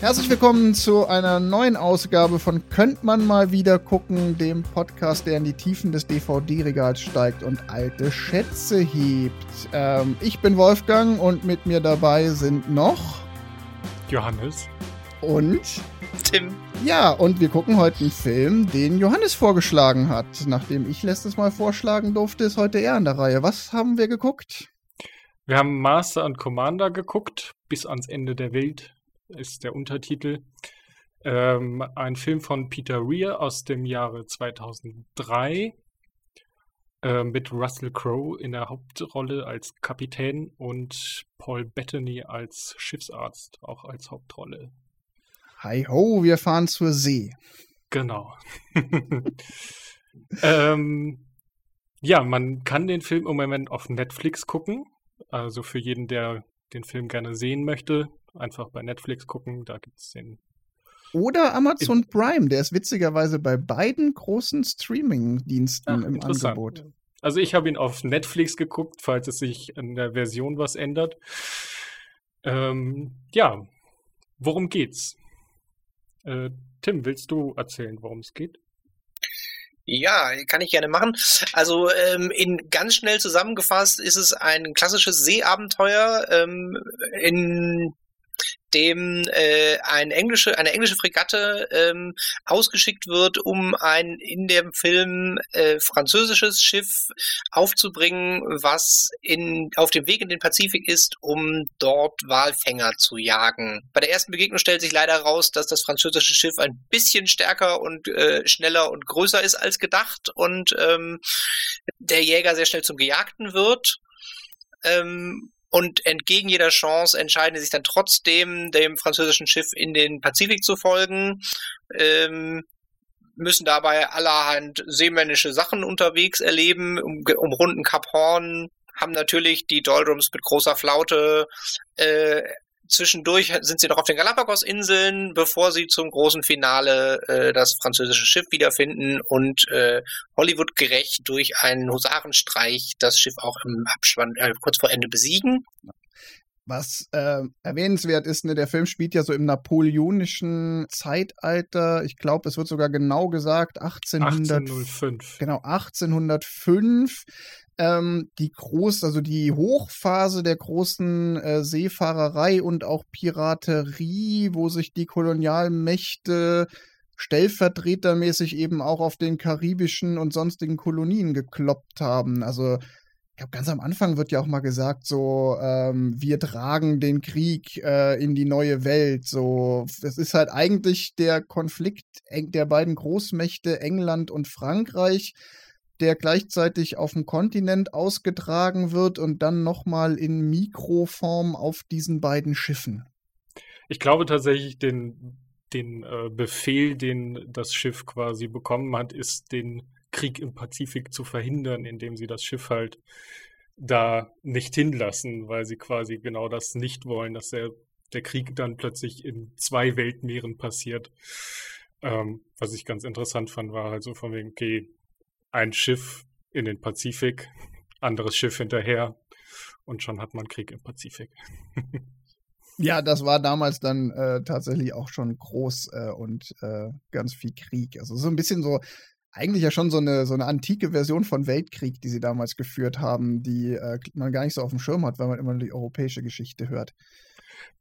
Herzlich willkommen zu einer neuen Ausgabe von Könnt man mal wieder gucken, dem Podcast, der in die Tiefen des DVD-Regals steigt und alte Schätze hebt. Ähm, ich bin Wolfgang und mit mir dabei sind noch Johannes und Tim. Ja, und wir gucken heute einen Film, den Johannes vorgeschlagen hat. Nachdem ich letztes Mal vorschlagen durfte, ist heute er an der Reihe. Was haben wir geguckt? Wir haben Master und Commander geguckt, bis ans Ende der Welt ist der Untertitel. Ähm, ein Film von Peter Weir aus dem Jahre 2003 äh, mit Russell Crowe in der Hauptrolle als Kapitän und Paul Bettany als Schiffsarzt, auch als Hauptrolle. Hi ho, wir fahren zur See. Genau. ähm, ja, man kann den Film im Moment auf Netflix gucken. Also für jeden, der den Film gerne sehen möchte, einfach bei Netflix gucken, da gibt es den. Oder Amazon Prime, der ist witzigerweise bei beiden großen Streaming-Diensten im Angebot. Also ich habe ihn auf Netflix geguckt, falls es sich in der Version was ändert. Ähm, ja, worum geht's? Äh, Tim, willst du erzählen, worum es geht? Ja, kann ich gerne machen. Also ähm, in ganz schnell zusammengefasst ist es ein klassisches Seeabenteuer ähm, in dem äh, ein englische, eine englische Fregatte ähm, ausgeschickt wird, um ein in dem Film äh, französisches Schiff aufzubringen, was in, auf dem Weg in den Pazifik ist, um dort Walfänger zu jagen. Bei der ersten Begegnung stellt sich leider raus, dass das französische Schiff ein bisschen stärker und äh, schneller und größer ist als gedacht und ähm, der Jäger sehr schnell zum Gejagten wird. Ähm, und entgegen jeder Chance entscheiden sie sich dann trotzdem, dem französischen Schiff in den Pazifik zu folgen. Ähm, müssen dabei allerhand seemännische Sachen unterwegs erleben, um, umrunden Kap Horn, haben natürlich die Doldrums mit großer Flaute äh, Zwischendurch sind sie noch auf den Galapagos-Inseln, bevor sie zum großen Finale äh, das französische Schiff wiederfinden und äh, Hollywood gerecht durch einen Husarenstreich das Schiff auch im Abspann äh, kurz vor Ende besiegen. Was äh, erwähnenswert ist, ne, der Film spielt ja so im napoleonischen Zeitalter. Ich glaube, es wird sogar genau gesagt, 1800, 1805. Genau, 1805 ähm, die groß, also die Hochphase der großen äh, Seefahrerei und auch Piraterie, wo sich die Kolonialmächte stellvertretermäßig eben auch auf den karibischen und sonstigen Kolonien gekloppt haben. Also ich glaube, ganz am Anfang wird ja auch mal gesagt, so, ähm, wir tragen den Krieg äh, in die neue Welt. So, es ist halt eigentlich der Konflikt der beiden Großmächte England und Frankreich, der gleichzeitig auf dem Kontinent ausgetragen wird und dann nochmal in Mikroform auf diesen beiden Schiffen. Ich glaube tatsächlich, den, den äh, Befehl, den das Schiff quasi bekommen hat, ist, den Krieg im Pazifik zu verhindern, indem sie das Schiff halt da nicht hinlassen, weil sie quasi genau das nicht wollen, dass der, der Krieg dann plötzlich in zwei Weltmeeren passiert. Ähm, was ich ganz interessant fand, war halt so von wegen, okay, ein Schiff in den Pazifik, anderes Schiff hinterher und schon hat man Krieg im Pazifik. ja, das war damals dann äh, tatsächlich auch schon groß äh, und äh, ganz viel Krieg. Also so ein bisschen so, eigentlich ja schon so eine, so eine antike Version von Weltkrieg, die sie damals geführt haben, die äh, man gar nicht so auf dem Schirm hat, weil man immer nur die europäische Geschichte hört.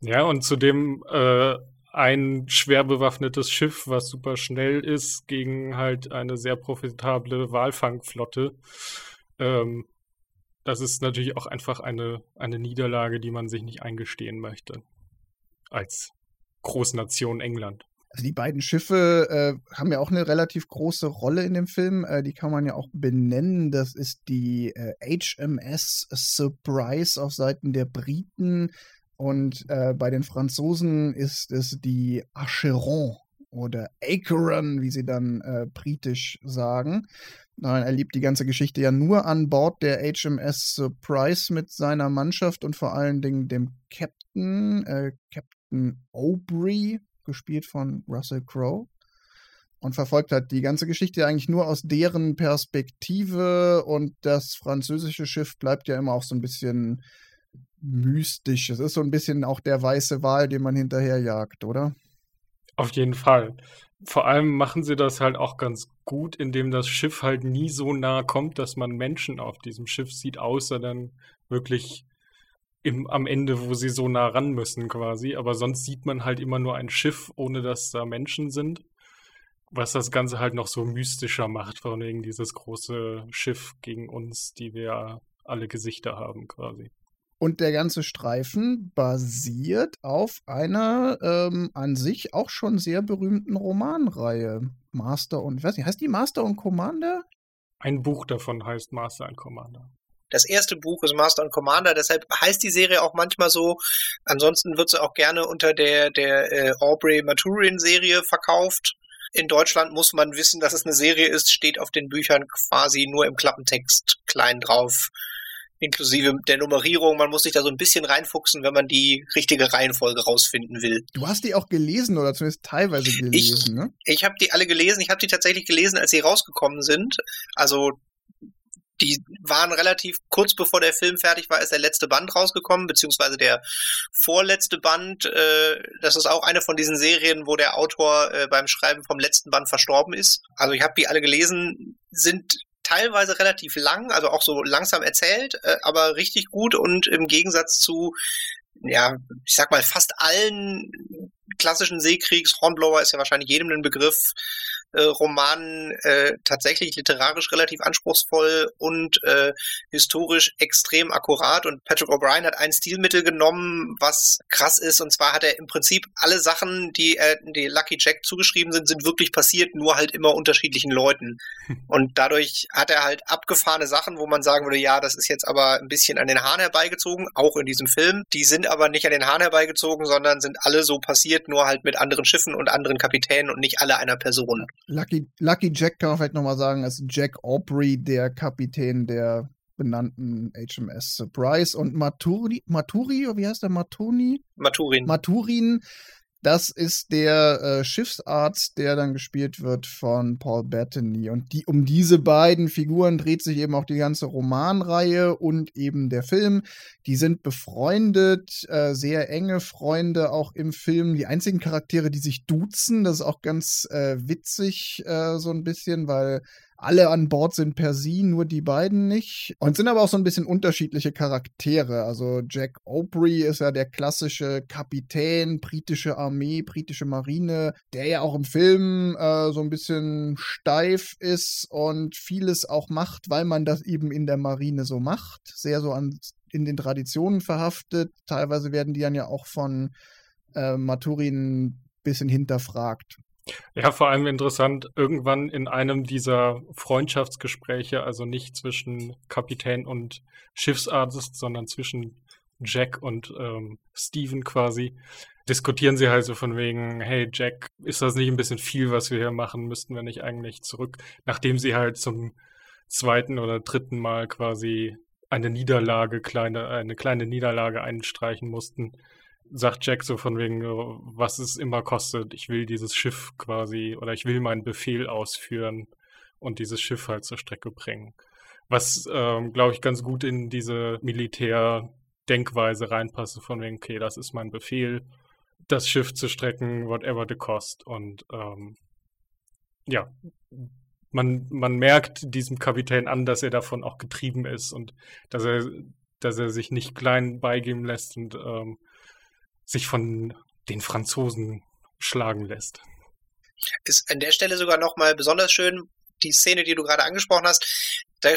Ja, und zudem äh, ein schwer bewaffnetes Schiff, was super schnell ist, gegen halt eine sehr profitable Walfangflotte. Ähm, das ist natürlich auch einfach eine, eine Niederlage, die man sich nicht eingestehen möchte. Als Großnation England. Also die beiden Schiffe äh, haben ja auch eine relativ große Rolle in dem Film. Äh, die kann man ja auch benennen. Das ist die äh, HMS Surprise auf Seiten der Briten und äh, bei den Franzosen ist es die Acheron oder Acheron, wie sie dann äh, britisch sagen. Man erlebt die ganze Geschichte ja nur an Bord der HMS Surprise mit seiner Mannschaft und vor allen Dingen dem Captain, äh, Captain Aubrey, gespielt von Russell Crowe. Und verfolgt hat die ganze Geschichte eigentlich nur aus deren Perspektive und das französische Schiff bleibt ja immer auch so ein bisschen mystisch. Es ist so ein bisschen auch der weiße Wal, den man hinterherjagt, oder? Auf jeden Fall. Vor allem machen sie das halt auch ganz gut, indem das Schiff halt nie so nah kommt, dass man Menschen auf diesem Schiff sieht, außer dann wirklich im, am Ende, wo sie so nah ran müssen quasi. Aber sonst sieht man halt immer nur ein Schiff, ohne dass da Menschen sind. Was das Ganze halt noch so mystischer macht, von wegen dieses große Schiff gegen uns, die wir alle Gesichter haben quasi. Und der ganze Streifen basiert auf einer ähm, an sich auch schon sehr berühmten Romanreihe. Master und, ich weiß nicht, heißt die Master und Commander? Ein Buch davon heißt Master and Commander. Das erste Buch ist Master and Commander, deshalb heißt die Serie auch manchmal so. Ansonsten wird sie auch gerne unter der, der äh, Aubrey Maturin-Serie verkauft. In Deutschland muss man wissen, dass es eine Serie ist, steht auf den Büchern quasi nur im Klappentext klein drauf inklusive der Nummerierung. Man muss sich da so ein bisschen reinfuchsen, wenn man die richtige Reihenfolge rausfinden will. Du hast die auch gelesen oder zumindest teilweise gelesen, ich, ne? Ich habe die alle gelesen. Ich habe die tatsächlich gelesen, als sie rausgekommen sind. Also die waren relativ kurz bevor der Film fertig war, ist der letzte Band rausgekommen, beziehungsweise der vorletzte Band. Äh, das ist auch eine von diesen Serien, wo der Autor äh, beim Schreiben vom letzten Band verstorben ist. Also ich habe die alle gelesen, sind teilweise relativ lang, also auch so langsam erzählt, äh, aber richtig gut und im Gegensatz zu, ja, ich sag mal, fast allen klassischen Seekriegs, Hornblower ist ja wahrscheinlich jedem ein Begriff, äh, Roman äh, tatsächlich literarisch relativ anspruchsvoll und äh, historisch extrem akkurat. Und Patrick O'Brien hat ein Stilmittel genommen, was krass ist. Und zwar hat er im Prinzip alle Sachen, die äh, die Lucky Jack zugeschrieben sind, sind wirklich passiert, nur halt immer unterschiedlichen Leuten. Und dadurch hat er halt abgefahrene Sachen, wo man sagen würde, ja, das ist jetzt aber ein bisschen an den Haaren herbeigezogen, auch in diesem Film. Die sind aber nicht an den Haaren herbeigezogen, sondern sind alle so passiert, nur halt mit anderen Schiffen und anderen Kapitänen und nicht alle einer Person. Lucky, Lucky Jack kann man vielleicht nochmal sagen, ist Jack Aubrey, der Kapitän der benannten HMS Surprise und Maturi, Maturi, wie heißt der? Matoni? Maturin. Maturin das ist der äh, Schiffsarzt, der dann gespielt wird von Paul Bettany. Und die, um diese beiden Figuren dreht sich eben auch die ganze Romanreihe und eben der Film. Die sind befreundet, äh, sehr enge Freunde auch im Film. Die einzigen Charaktere, die sich duzen, das ist auch ganz äh, witzig äh, so ein bisschen, weil alle an Bord sind per sie, nur die beiden nicht. Und sind aber auch so ein bisschen unterschiedliche Charaktere. Also Jack Aubrey ist ja der klassische Kapitän, britische Armee, britische Marine, der ja auch im Film äh, so ein bisschen steif ist und vieles auch macht, weil man das eben in der Marine so macht. Sehr so an, in den Traditionen verhaftet. Teilweise werden die dann ja auch von äh, Maturin bisschen hinterfragt. Ja, vor allem interessant, irgendwann in einem dieser Freundschaftsgespräche, also nicht zwischen Kapitän und Schiffsarzt, sondern zwischen Jack und ähm, Steven quasi, diskutieren sie halt so von wegen, hey Jack, ist das nicht ein bisschen viel, was wir hier machen? Müssten wir nicht eigentlich zurück? Nachdem sie halt zum zweiten oder dritten Mal quasi eine Niederlage, kleine, eine kleine Niederlage einstreichen mussten, sagt Jack so von wegen, was es immer kostet, ich will dieses Schiff quasi oder ich will meinen Befehl ausführen und dieses Schiff halt zur Strecke bringen. Was, ähm, glaube ich, ganz gut in diese Militärdenkweise reinpasst, von wegen, okay, das ist mein Befehl, das Schiff zu strecken, whatever the cost. Und ähm, ja, man, man merkt diesem Kapitän an, dass er davon auch getrieben ist und dass er, dass er sich nicht klein beigeben lässt und ähm, sich von den Franzosen schlagen lässt. Ist an der Stelle sogar nochmal besonders schön, die Szene, die du gerade angesprochen hast. Da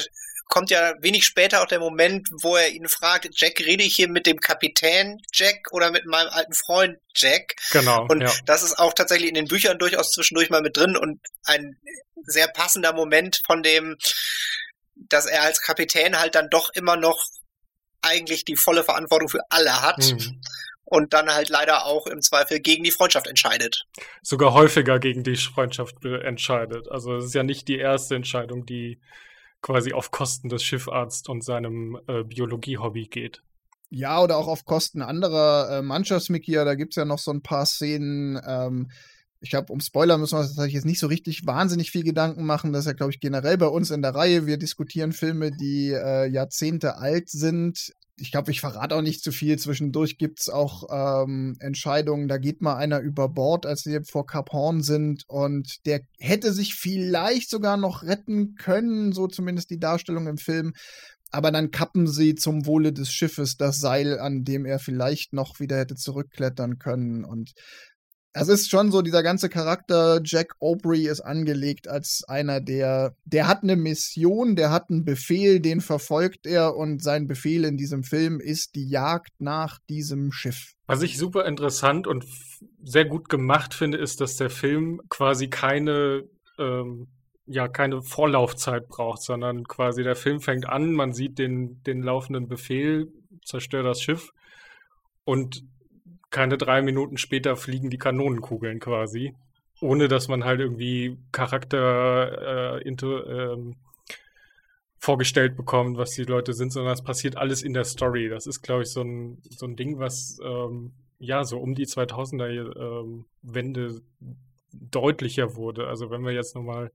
kommt ja wenig später auch der Moment, wo er ihn fragt, Jack, rede ich hier mit dem Kapitän Jack oder mit meinem alten Freund Jack? Genau. Und ja. das ist auch tatsächlich in den Büchern durchaus zwischendurch mal mit drin und ein sehr passender Moment von dem, dass er als Kapitän halt dann doch immer noch eigentlich die volle Verantwortung für alle hat. Mhm und dann halt leider auch im Zweifel gegen die Freundschaft entscheidet. Sogar häufiger gegen die Freundschaft entscheidet. Also es ist ja nicht die erste Entscheidung, die quasi auf Kosten des Schiffarzt und seinem äh, Biologie-Hobby geht. Ja, oder auch auf Kosten anderer äh, Mannschaftsmitglieder. Da gibt es ja noch so ein paar Szenen. Ähm, ich glaube, um Spoiler müssen wir uns tatsächlich jetzt nicht so richtig wahnsinnig viel Gedanken machen. Das ist ja, glaube ich, generell bei uns in der Reihe. Wir diskutieren Filme, die äh, Jahrzehnte alt sind ich glaube, ich verrate auch nicht zu viel. Zwischendurch gibt es auch ähm, Entscheidungen, da geht mal einer über Bord, als sie vor Cap Horn sind und der hätte sich vielleicht sogar noch retten können, so zumindest die Darstellung im Film. Aber dann kappen sie zum Wohle des Schiffes das Seil, an dem er vielleicht noch wieder hätte zurückklettern können. Und es ist schon so, dieser ganze Charakter, Jack Aubrey ist angelegt als einer, der, der hat eine Mission, der hat einen Befehl, den verfolgt er und sein Befehl in diesem Film ist die Jagd nach diesem Schiff. Was ich super interessant und sehr gut gemacht finde, ist, dass der Film quasi keine, ähm, ja, keine Vorlaufzeit braucht, sondern quasi der Film fängt an, man sieht den, den laufenden Befehl, zerstör das Schiff und keine drei Minuten später fliegen die Kanonenkugeln quasi. Ohne dass man halt irgendwie Charakter äh, into, ähm, vorgestellt bekommt, was die Leute sind, sondern es passiert alles in der Story. Das ist, glaube ich, so ein, so ein Ding, was ähm, ja so um die 2000er ähm, deutlicher wurde. Also wenn wir jetzt nochmal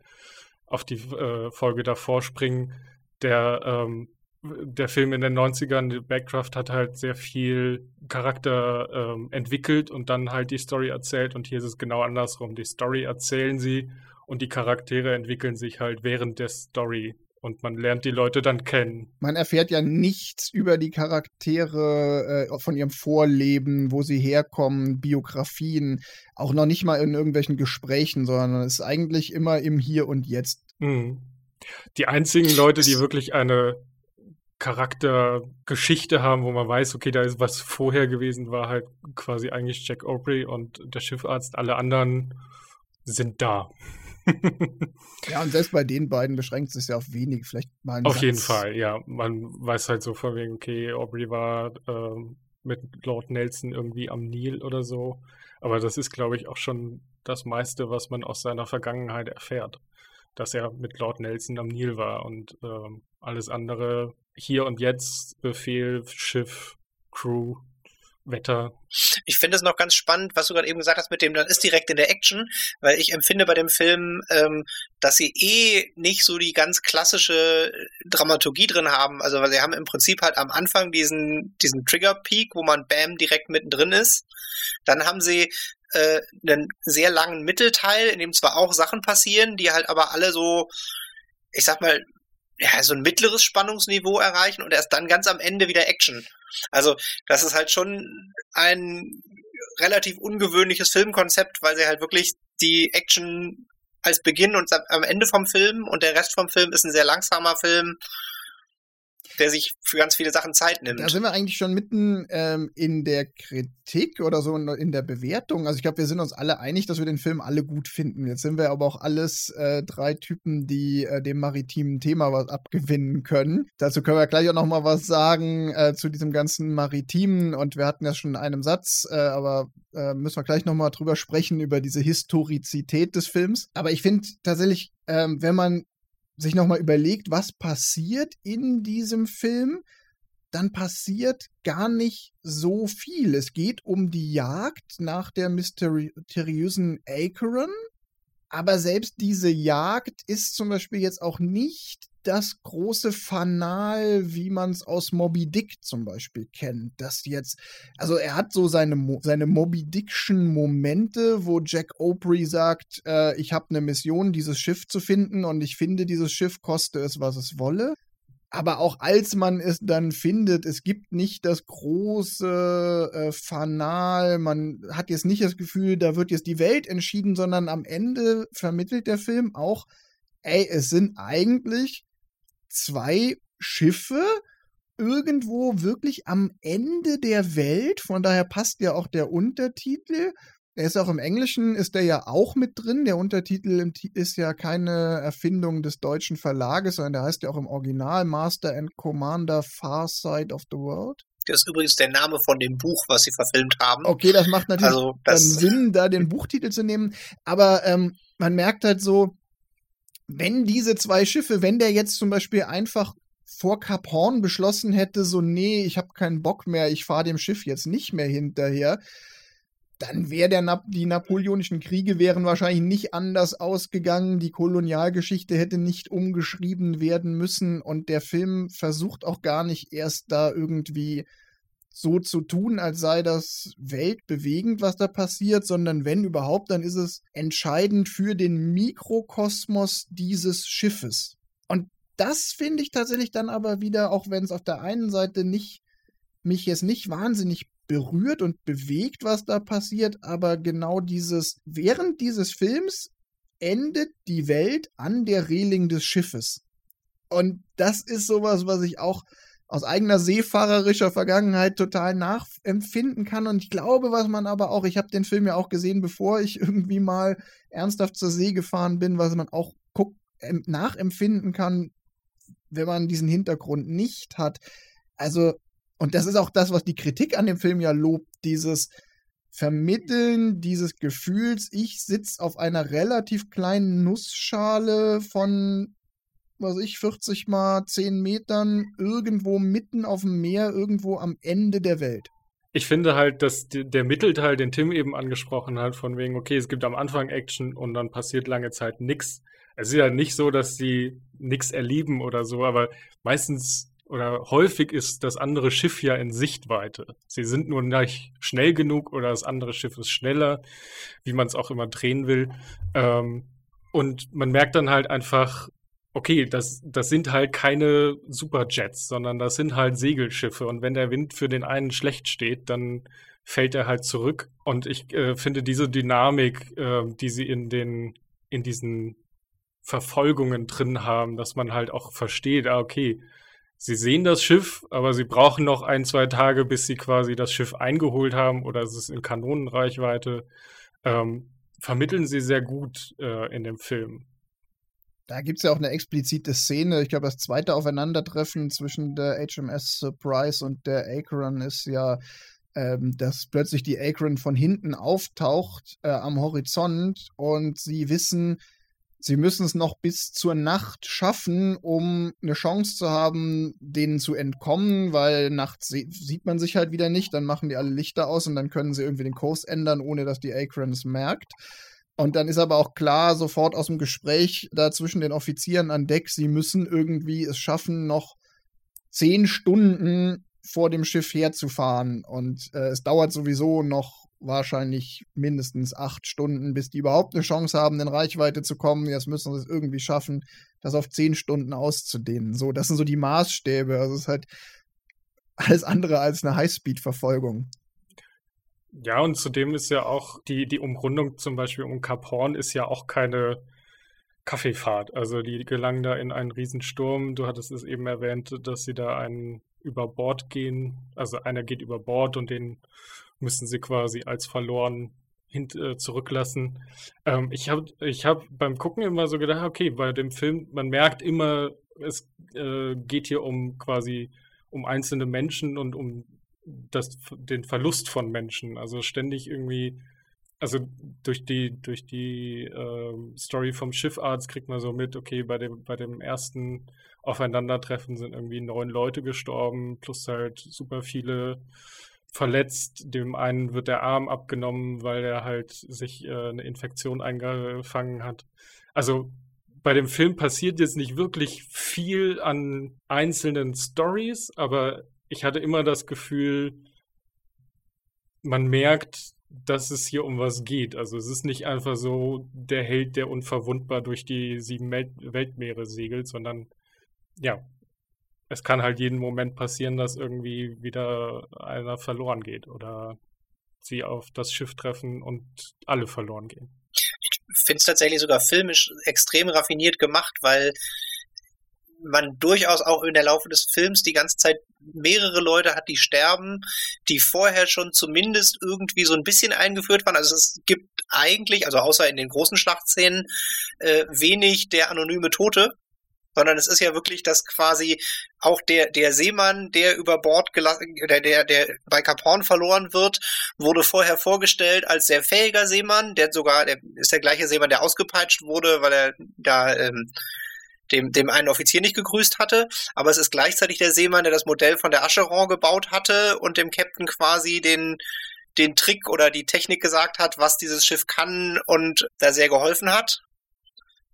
auf die äh, Folge davor springen, der ähm, der Film in den 90ern, Backdraft, hat halt sehr viel Charakter ähm, entwickelt und dann halt die Story erzählt. Und hier ist es genau andersrum. Die Story erzählen sie und die Charaktere entwickeln sich halt während der Story. Und man lernt die Leute dann kennen. Man erfährt ja nichts über die Charaktere äh, von ihrem Vorleben, wo sie herkommen, Biografien, auch noch nicht mal in irgendwelchen Gesprächen, sondern es ist eigentlich immer im Hier und Jetzt. Mhm. Die einzigen Leute, die wirklich eine Charaktergeschichte haben, wo man weiß, okay, da ist was vorher gewesen, war halt quasi eigentlich Jack Aubrey und der Schiffarzt. Alle anderen sind da. ja, und selbst bei den beiden beschränkt es sich ja auf wenig, vielleicht mal Auf Satz. jeden Fall, ja. Man weiß halt so von wegen, okay, Aubrey war ähm, mit Lord Nelson irgendwie am Nil oder so. Aber das ist, glaube ich, auch schon das meiste, was man aus seiner Vergangenheit erfährt. Dass er mit Lord Nelson am Nil war und ähm, alles andere hier und jetzt, Befehl, Schiff, Crew, Wetter. Ich finde es noch ganz spannend, was du gerade eben gesagt hast mit dem, dann ist direkt in der Action, weil ich empfinde bei dem Film, ähm, dass sie eh nicht so die ganz klassische Dramaturgie drin haben. Also weil sie haben im Prinzip halt am Anfang diesen, diesen Trigger-Peak, wo man Bam direkt mittendrin ist. Dann haben sie äh, einen sehr langen Mittelteil, in dem zwar auch Sachen passieren, die halt aber alle so, ich sag mal, ja, so ein mittleres Spannungsniveau erreichen und erst dann ganz am Ende wieder Action. Also, das ist halt schon ein relativ ungewöhnliches Filmkonzept, weil sie halt wirklich die Action als Beginn und am Ende vom Film und der Rest vom Film ist ein sehr langsamer Film, der sich für ganz viele Sachen Zeit nimmt. Da sind wir eigentlich schon mitten ähm, in der Kritik oder so in der Bewertung. Also ich glaube, wir sind uns alle einig, dass wir den Film alle gut finden. Jetzt sind wir aber auch alles äh, drei Typen, die äh, dem maritimen Thema was abgewinnen können. Dazu können wir gleich auch noch mal was sagen äh, zu diesem ganzen maritimen. Und wir hatten das schon in einem Satz, äh, aber äh, müssen wir gleich noch mal drüber sprechen über diese Historizität des Films. Aber ich finde tatsächlich, ähm, wenn man sich nochmal überlegt, was passiert in diesem Film, dann passiert gar nicht so viel. Es geht um die Jagd nach der mysteriösen Acheron, aber selbst diese Jagd ist zum Beispiel jetzt auch nicht das große Fanal, wie man es aus Moby Dick zum Beispiel kennt. Das jetzt, also er hat so seine, seine Moby Dickschen Momente, wo Jack Opry sagt, äh, ich habe eine Mission, dieses Schiff zu finden und ich finde dieses Schiff, koste es, was es wolle. Aber auch als man es dann findet, es gibt nicht das große äh, Fanal, man hat jetzt nicht das Gefühl, da wird jetzt die Welt entschieden, sondern am Ende vermittelt der Film auch, ey, es sind eigentlich zwei Schiffe irgendwo wirklich am Ende der Welt. Von daher passt ja auch der Untertitel. Er ist auch im Englischen, ist der ja auch mit drin. Der Untertitel ist ja keine Erfindung des deutschen Verlages, sondern der heißt ja auch im Original Master and Commander Far Side of the World. Das ist übrigens der Name von dem Buch, was sie verfilmt haben. Okay, das macht natürlich also, das Sinn, da den Buchtitel zu nehmen. Aber ähm, man merkt halt so, wenn diese zwei Schiffe, wenn der jetzt zum Beispiel einfach vor Cap Horn beschlossen hätte, so, nee, ich habe keinen Bock mehr, ich fahre dem Schiff jetzt nicht mehr hinterher, dann wäre Na die napoleonischen Kriege wären wahrscheinlich nicht anders ausgegangen, die Kolonialgeschichte hätte nicht umgeschrieben werden müssen und der Film versucht auch gar nicht erst da irgendwie so zu tun, als sei das weltbewegend, was da passiert, sondern wenn überhaupt, dann ist es entscheidend für den Mikrokosmos dieses Schiffes. Und das finde ich tatsächlich dann aber wieder, auch wenn es auf der einen Seite nicht mich jetzt nicht wahnsinnig berührt und bewegt, was da passiert, aber genau dieses, während dieses Films endet die Welt an der Reling des Schiffes. Und das ist sowas, was ich auch aus eigener seefahrerischer Vergangenheit total nachempfinden kann. Und ich glaube, was man aber auch, ich habe den Film ja auch gesehen, bevor ich irgendwie mal ernsthaft zur See gefahren bin, was man auch guck, nachempfinden kann, wenn man diesen Hintergrund nicht hat. Also und das ist auch das, was die Kritik an dem Film ja lobt, dieses Vermitteln dieses Gefühls, ich sitze auf einer relativ kleinen Nussschale von, was ich, 40 mal 10 Metern, irgendwo mitten auf dem Meer, irgendwo am Ende der Welt. Ich finde halt, dass der Mittelteil, den Tim eben angesprochen hat, von wegen, okay, es gibt am Anfang Action und dann passiert lange Zeit nichts. Es ist ja nicht so, dass sie nichts erleben oder so, aber meistens oder häufig ist das andere Schiff ja in Sichtweite. Sie sind nur nicht schnell genug oder das andere Schiff ist schneller, wie man es auch immer drehen will. Ähm, und man merkt dann halt einfach, okay, das, das sind halt keine Superjets, sondern das sind halt Segelschiffe. Und wenn der Wind für den einen schlecht steht, dann fällt er halt zurück. Und ich äh, finde diese Dynamik, äh, die sie in den, in diesen Verfolgungen drin haben, dass man halt auch versteht, ah, okay, sie sehen das Schiff, aber sie brauchen noch ein, zwei Tage, bis sie quasi das Schiff eingeholt haben oder es ist in Kanonenreichweite. Ähm, vermitteln sie sehr gut äh, in dem Film. Da gibt es ja auch eine explizite Szene. Ich glaube, das zweite Aufeinandertreffen zwischen der HMS Surprise und der Akron ist ja, ähm, dass plötzlich die Akron von hinten auftaucht äh, am Horizont und sie wissen, Sie müssen es noch bis zur Nacht schaffen, um eine Chance zu haben, denen zu entkommen, weil nachts sieht man sich halt wieder nicht. Dann machen die alle Lichter aus und dann können sie irgendwie den Kurs ändern, ohne dass die Akron es merkt. Und dann ist aber auch klar, sofort aus dem Gespräch da zwischen den Offizieren an Deck, sie müssen irgendwie es schaffen, noch zehn Stunden vor dem Schiff herzufahren. Und äh, es dauert sowieso noch wahrscheinlich mindestens acht Stunden, bis die überhaupt eine Chance haben, in Reichweite zu kommen. Jetzt müssen sie es irgendwie schaffen, das auf zehn Stunden auszudehnen. So, das sind so die Maßstäbe. Also es ist halt alles andere als eine Highspeed-Verfolgung. Ja, und zudem ist ja auch die, die Umrundung zum Beispiel um Kap Horn ist ja auch keine Kaffeefahrt. Also die gelangen da in einen Riesensturm. Du hattest es eben erwähnt, dass sie da einen über Bord gehen. Also einer geht über Bord und den müssen sie quasi als verloren hint, äh, zurücklassen. Ähm, ich habe ich hab beim Gucken immer so gedacht, okay, bei dem Film, man merkt immer, es äh, geht hier um quasi um einzelne Menschen und um das, den Verlust von Menschen. Also ständig irgendwie, also durch die, durch die äh, Story vom Schiffarzt kriegt man so mit, okay, bei dem, bei dem ersten Aufeinandertreffen sind irgendwie neun Leute gestorben, plus halt super viele verletzt. Dem einen wird der Arm abgenommen, weil er halt sich äh, eine Infektion eingefangen hat. Also bei dem Film passiert jetzt nicht wirklich viel an einzelnen Stories, aber ich hatte immer das Gefühl, man merkt, dass es hier um was geht. Also es ist nicht einfach so der Held, der unverwundbar durch die sieben Weltmeere segelt, sondern ja, es kann halt jeden Moment passieren, dass irgendwie wieder einer verloren geht oder sie auf das Schiff treffen und alle verloren gehen. Ich finde es tatsächlich sogar filmisch extrem raffiniert gemacht, weil man durchaus auch in der Laufe des Films die ganze Zeit mehrere Leute hat, die sterben, die vorher schon zumindest irgendwie so ein bisschen eingeführt waren. Also es gibt eigentlich, also außer in den großen Schlachtszenen, äh, wenig der anonyme Tote, sondern es ist ja wirklich, dass quasi auch der, der Seemann, der über Bord gelassen, der, der, der bei Cap Horn verloren wird, wurde vorher vorgestellt als sehr fähiger Seemann, der sogar, der ist der gleiche Seemann, der ausgepeitscht wurde, weil er da, ähm, dem, dem einen Offizier nicht gegrüßt hatte, aber es ist gleichzeitig der Seemann, der das Modell von der Acheron gebaut hatte und dem Captain quasi den, den Trick oder die Technik gesagt hat, was dieses Schiff kann und da sehr geholfen hat.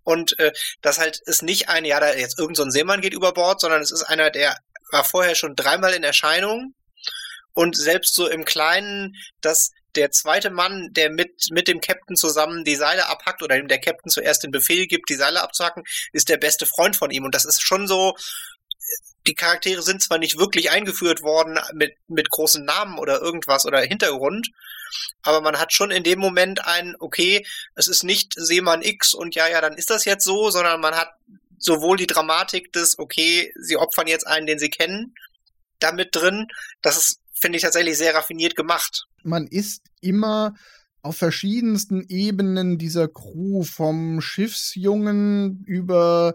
Und äh, dass halt es nicht ein, ja, da jetzt irgendein so Seemann geht über Bord, sondern es ist einer, der war vorher schon dreimal in Erscheinung. Und selbst so im Kleinen, dass der zweite Mann, der mit, mit dem Captain zusammen die Seile abhackt oder dem der Captain zuerst den Befehl gibt, die Seile abzuhacken, ist der beste Freund von ihm. Und das ist schon so, die Charaktere sind zwar nicht wirklich eingeführt worden mit, mit großen Namen oder irgendwas oder Hintergrund, aber man hat schon in dem Moment ein, okay, es ist nicht Seemann X und ja, ja, dann ist das jetzt so, sondern man hat sowohl die Dramatik des, okay, sie opfern jetzt einen, den sie kennen, damit drin. Das ist, finde ich, tatsächlich sehr raffiniert gemacht. Man ist immer auf verschiedensten Ebenen dieser Crew, vom Schiffsjungen über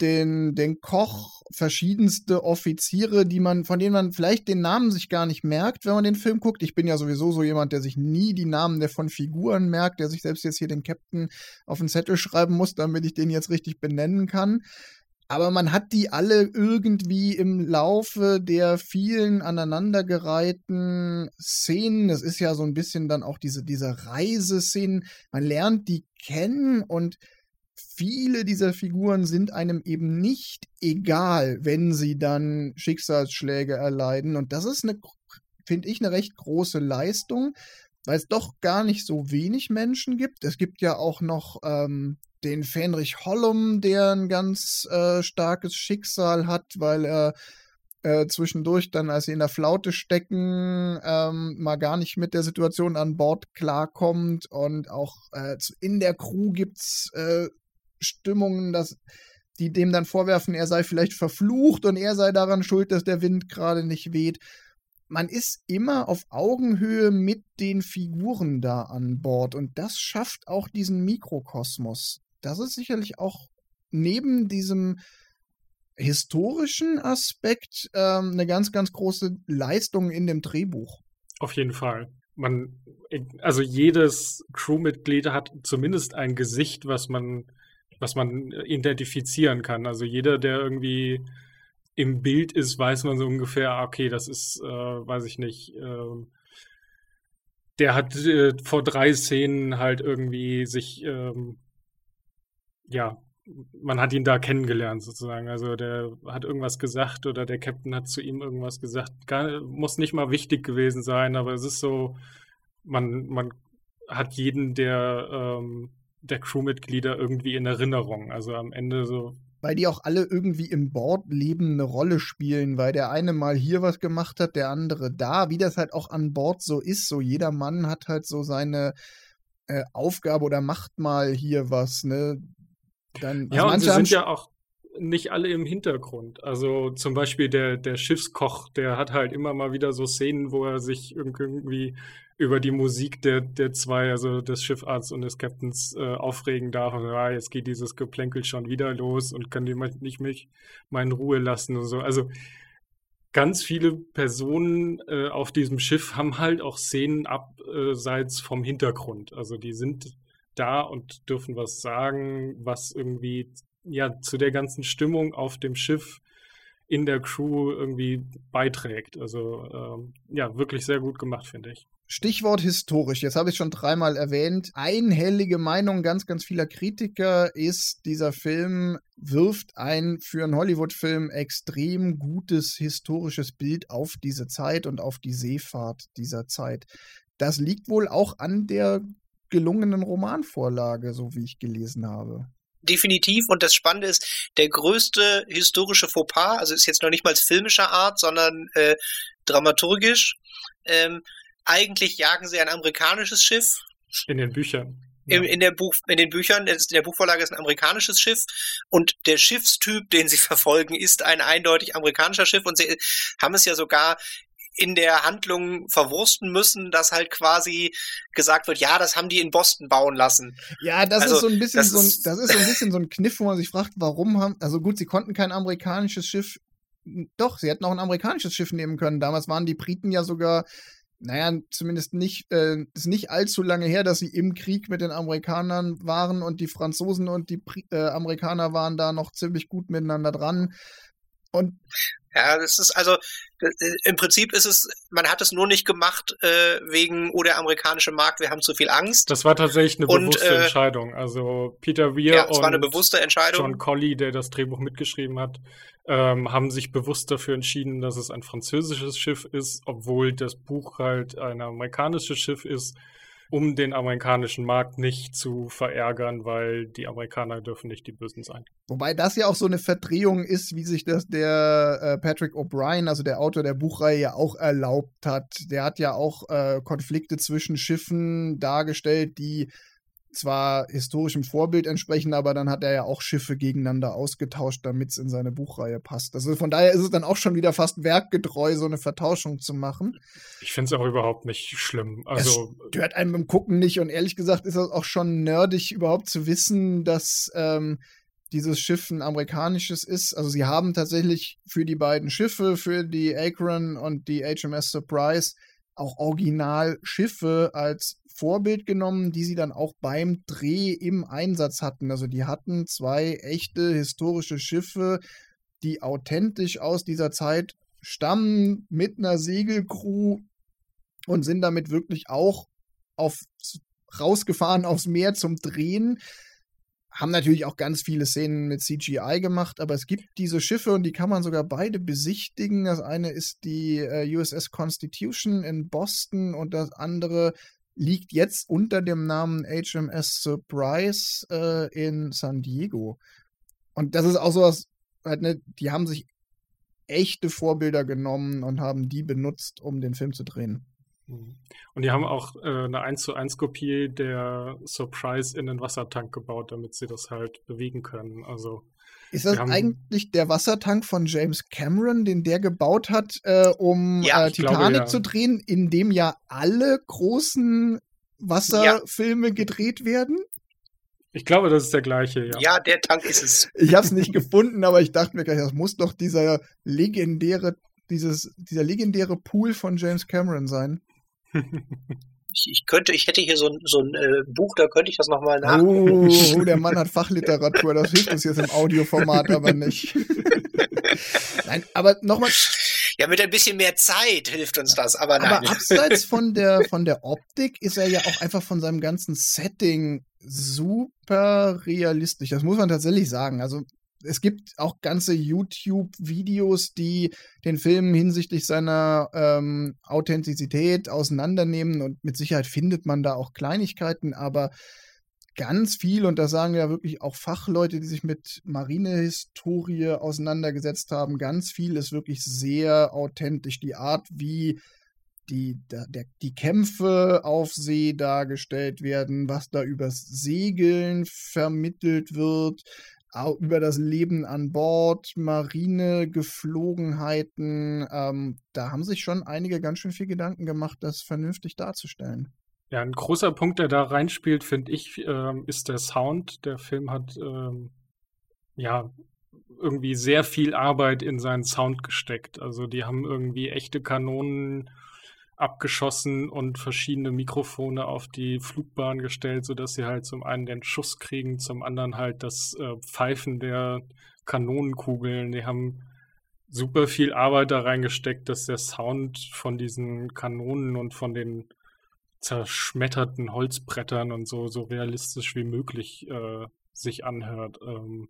den, den Koch, verschiedenste Offiziere, die man, von denen man vielleicht den Namen sich gar nicht merkt, wenn man den Film guckt. Ich bin ja sowieso so jemand, der sich nie die Namen der von Figuren merkt, der sich selbst jetzt hier den Captain auf den Zettel schreiben muss, damit ich den jetzt richtig benennen kann. Aber man hat die alle irgendwie im Laufe der vielen aneinandergereihten Szenen, das ist ja so ein bisschen dann auch diese, diese Reiseszenen, man lernt die kennen und viele dieser Figuren sind einem eben nicht egal, wenn sie dann Schicksalsschläge erleiden. Und das ist eine, finde ich, eine recht große Leistung, weil es doch gar nicht so wenig Menschen gibt. Es gibt ja auch noch ähm, den Fenrich Hollum, der ein ganz äh, starkes Schicksal hat, weil er äh, zwischendurch dann, als sie in der Flaute stecken, ähm, mal gar nicht mit der Situation an Bord klarkommt und auch äh, in der Crew gibt's äh, Stimmungen, dass die dem dann vorwerfen, er sei vielleicht verflucht und er sei daran schuld, dass der Wind gerade nicht weht. Man ist immer auf Augenhöhe mit den Figuren da an Bord und das schafft auch diesen Mikrokosmos. Das ist sicherlich auch neben diesem historischen Aspekt ähm, eine ganz, ganz große Leistung in dem Drehbuch. Auf jeden Fall. Man, also jedes Crewmitglied hat zumindest ein Gesicht, was man was man identifizieren kann. Also jeder, der irgendwie im Bild ist, weiß man so ungefähr, ah, okay, das ist, äh, weiß ich nicht, äh, der hat äh, vor drei Szenen halt irgendwie sich, ähm, ja, man hat ihn da kennengelernt sozusagen. Also der hat irgendwas gesagt oder der Captain hat zu ihm irgendwas gesagt. Gar, muss nicht mal wichtig gewesen sein, aber es ist so, man, man hat jeden, der ähm, der Crewmitglieder irgendwie in Erinnerung. Also am Ende so. Weil die auch alle irgendwie im Bordleben eine Rolle spielen, weil der eine mal hier was gemacht hat, der andere da, wie das halt auch an Bord so ist. So jeder Mann hat halt so seine äh, Aufgabe oder macht mal hier was, ne? Dann, ja, also und sie sind ja auch nicht alle im Hintergrund. Also zum Beispiel der, der Schiffskoch, der hat halt immer mal wieder so Szenen, wo er sich irgendwie über die Musik der, der zwei, also des Schiffarts und des Captains, äh, aufregen darf. Und, ah, jetzt geht dieses Geplänkel schon wieder los und kann jemand nicht mich mal in Ruhe lassen und so. Also ganz viele Personen äh, auf diesem Schiff haben halt auch Szenen abseits vom Hintergrund. Also die sind da und dürfen was sagen, was irgendwie ja zu der ganzen Stimmung auf dem Schiff in der Crew irgendwie beiträgt. Also ähm, ja, wirklich sehr gut gemacht, finde ich. Stichwort historisch, jetzt habe ich schon dreimal erwähnt. Einhellige Meinung ganz, ganz vieler Kritiker ist, dieser Film wirft ein für einen Hollywood-Film extrem gutes historisches Bild auf diese Zeit und auf die Seefahrt dieser Zeit. Das liegt wohl auch an der gelungenen Romanvorlage, so wie ich gelesen habe. Definitiv. Und das Spannende ist, der größte historische Fauxpas, also ist jetzt noch nicht mal filmischer Art, sondern äh, dramaturgisch, ähm, eigentlich jagen sie ein amerikanisches Schiff. In den Büchern. In, in, der Buch, in den Büchern, in der Buchvorlage ist ein amerikanisches Schiff und der Schiffstyp, den sie verfolgen, ist ein eindeutig amerikanischer Schiff und sie haben es ja sogar in der Handlung verwursten müssen, dass halt quasi gesagt wird, ja, das haben die in Boston bauen lassen. Ja, das also, ist so ein bisschen so ein, das ist so ein bisschen so ein Kniff, wo man sich fragt, warum haben, also gut, sie konnten kein amerikanisches Schiff, doch, sie hätten auch ein amerikanisches Schiff nehmen können. Damals waren die Briten ja sogar naja, zumindest nicht, äh, ist nicht allzu lange her, dass sie im Krieg mit den Amerikanern waren und die Franzosen und die äh, Amerikaner waren da noch ziemlich gut miteinander dran. Und Ja, das ist also im Prinzip ist es, man hat es nur nicht gemacht äh, wegen, oh, der amerikanische Markt, wir haben zu viel Angst. Das war tatsächlich eine und, bewusste äh, Entscheidung. Also Peter Weir ja, und eine bewusste Entscheidung. John Colley, der das Drehbuch mitgeschrieben hat, ähm, haben sich bewusst dafür entschieden, dass es ein französisches Schiff ist, obwohl das Buch halt ein amerikanisches Schiff ist um den amerikanischen Markt nicht zu verärgern, weil die Amerikaner dürfen nicht die Bösen sein. Wobei das ja auch so eine Verdrehung ist, wie sich das der äh, Patrick O'Brien, also der Autor der Buchreihe, ja auch erlaubt hat. Der hat ja auch äh, Konflikte zwischen Schiffen dargestellt, die zwar historischem Vorbild entsprechen, aber dann hat er ja auch Schiffe gegeneinander ausgetauscht, damit es in seine Buchreihe passt. Also von daher ist es dann auch schon wieder fast werkgetreu, so eine Vertauschung zu machen. Ich finde es auch überhaupt nicht schlimm. Also es stört einem beim Gucken nicht und ehrlich gesagt ist es auch schon nerdig, überhaupt zu wissen, dass ähm, dieses Schiff ein amerikanisches ist. Also sie haben tatsächlich für die beiden Schiffe, für die Akron und die HMS Surprise, auch Originalschiffe als Vorbild genommen, die sie dann auch beim Dreh im Einsatz hatten. Also die hatten zwei echte historische Schiffe, die authentisch aus dieser Zeit stammen, mit einer Segelcrew und sind damit wirklich auch auf, rausgefahren aufs Meer zum Drehen. Haben natürlich auch ganz viele Szenen mit CGI gemacht, aber es gibt diese Schiffe und die kann man sogar beide besichtigen. Das eine ist die äh, USS Constitution in Boston und das andere liegt jetzt unter dem Namen HMS Surprise äh, in San Diego. Und das ist auch sowas, halt, ne, die haben sich echte Vorbilder genommen und haben die benutzt, um den Film zu drehen. Mhm. Und die haben auch äh, eine 1 zu 1 Kopie der Surprise in den Wassertank gebaut, damit sie das halt bewegen können. Also ist das eigentlich der Wassertank von James Cameron, den der gebaut hat, äh, um ja, äh, Titanic glaube, ja. zu drehen, in dem ja alle großen Wasserfilme ja. gedreht werden? Ich glaube, das ist der gleiche, ja. Ja, der Tank ist es. Ich habe es nicht gefunden, aber ich dachte mir gleich, das muss doch dieser legendäre, dieses, dieser legendäre Pool von James Cameron sein. Ich, ich, könnte, ich hätte hier so ein, so ein äh, Buch, da könnte ich das nochmal nach. Oh, der Mann hat Fachliteratur, das hilft uns jetzt im Audioformat aber nicht. Nein, aber nochmal. Ja, mit ein bisschen mehr Zeit hilft uns das, aber nein. Aber abseits von der, von der Optik ist er ja auch einfach von seinem ganzen Setting super realistisch. Das muss man tatsächlich sagen. Also es gibt auch ganze YouTube-Videos, die den Film hinsichtlich seiner ähm, Authentizität auseinandernehmen und mit Sicherheit findet man da auch Kleinigkeiten, aber ganz viel, und da sagen ja wirklich auch Fachleute, die sich mit Marinehistorie auseinandergesetzt haben, ganz viel ist wirklich sehr authentisch. Die Art, wie die, der, die Kämpfe auf See dargestellt werden, was da übers Segeln vermittelt wird, über das Leben an Bord, Marinegeflogenheiten. Ähm, da haben sich schon einige ganz schön viel Gedanken gemacht, das vernünftig darzustellen. Ja, ein großer Punkt, der da reinspielt, finde ich, ähm, ist der Sound. Der Film hat ähm, ja irgendwie sehr viel Arbeit in seinen Sound gesteckt. Also die haben irgendwie echte Kanonen abgeschossen und verschiedene Mikrofone auf die Flugbahn gestellt, sodass sie halt zum einen den Schuss kriegen, zum anderen halt das äh, Pfeifen der Kanonenkugeln. Die haben super viel Arbeit da reingesteckt, dass der Sound von diesen Kanonen und von den zerschmetterten Holzbrettern und so so realistisch wie möglich äh, sich anhört. Ähm,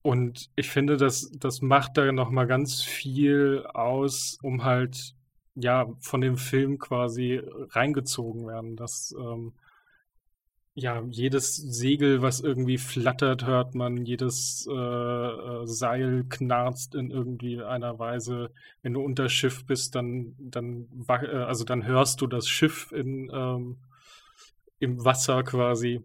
und ich finde, das, das macht da nochmal ganz viel aus, um halt ja, von dem Film quasi reingezogen werden. Dass ähm, ja, jedes Segel, was irgendwie flattert, hört man, jedes äh, äh, Seil knarzt in irgendwie einer Weise. Wenn du unter Schiff bist, dann, dann, äh, also dann hörst du das Schiff in, ähm, im Wasser quasi.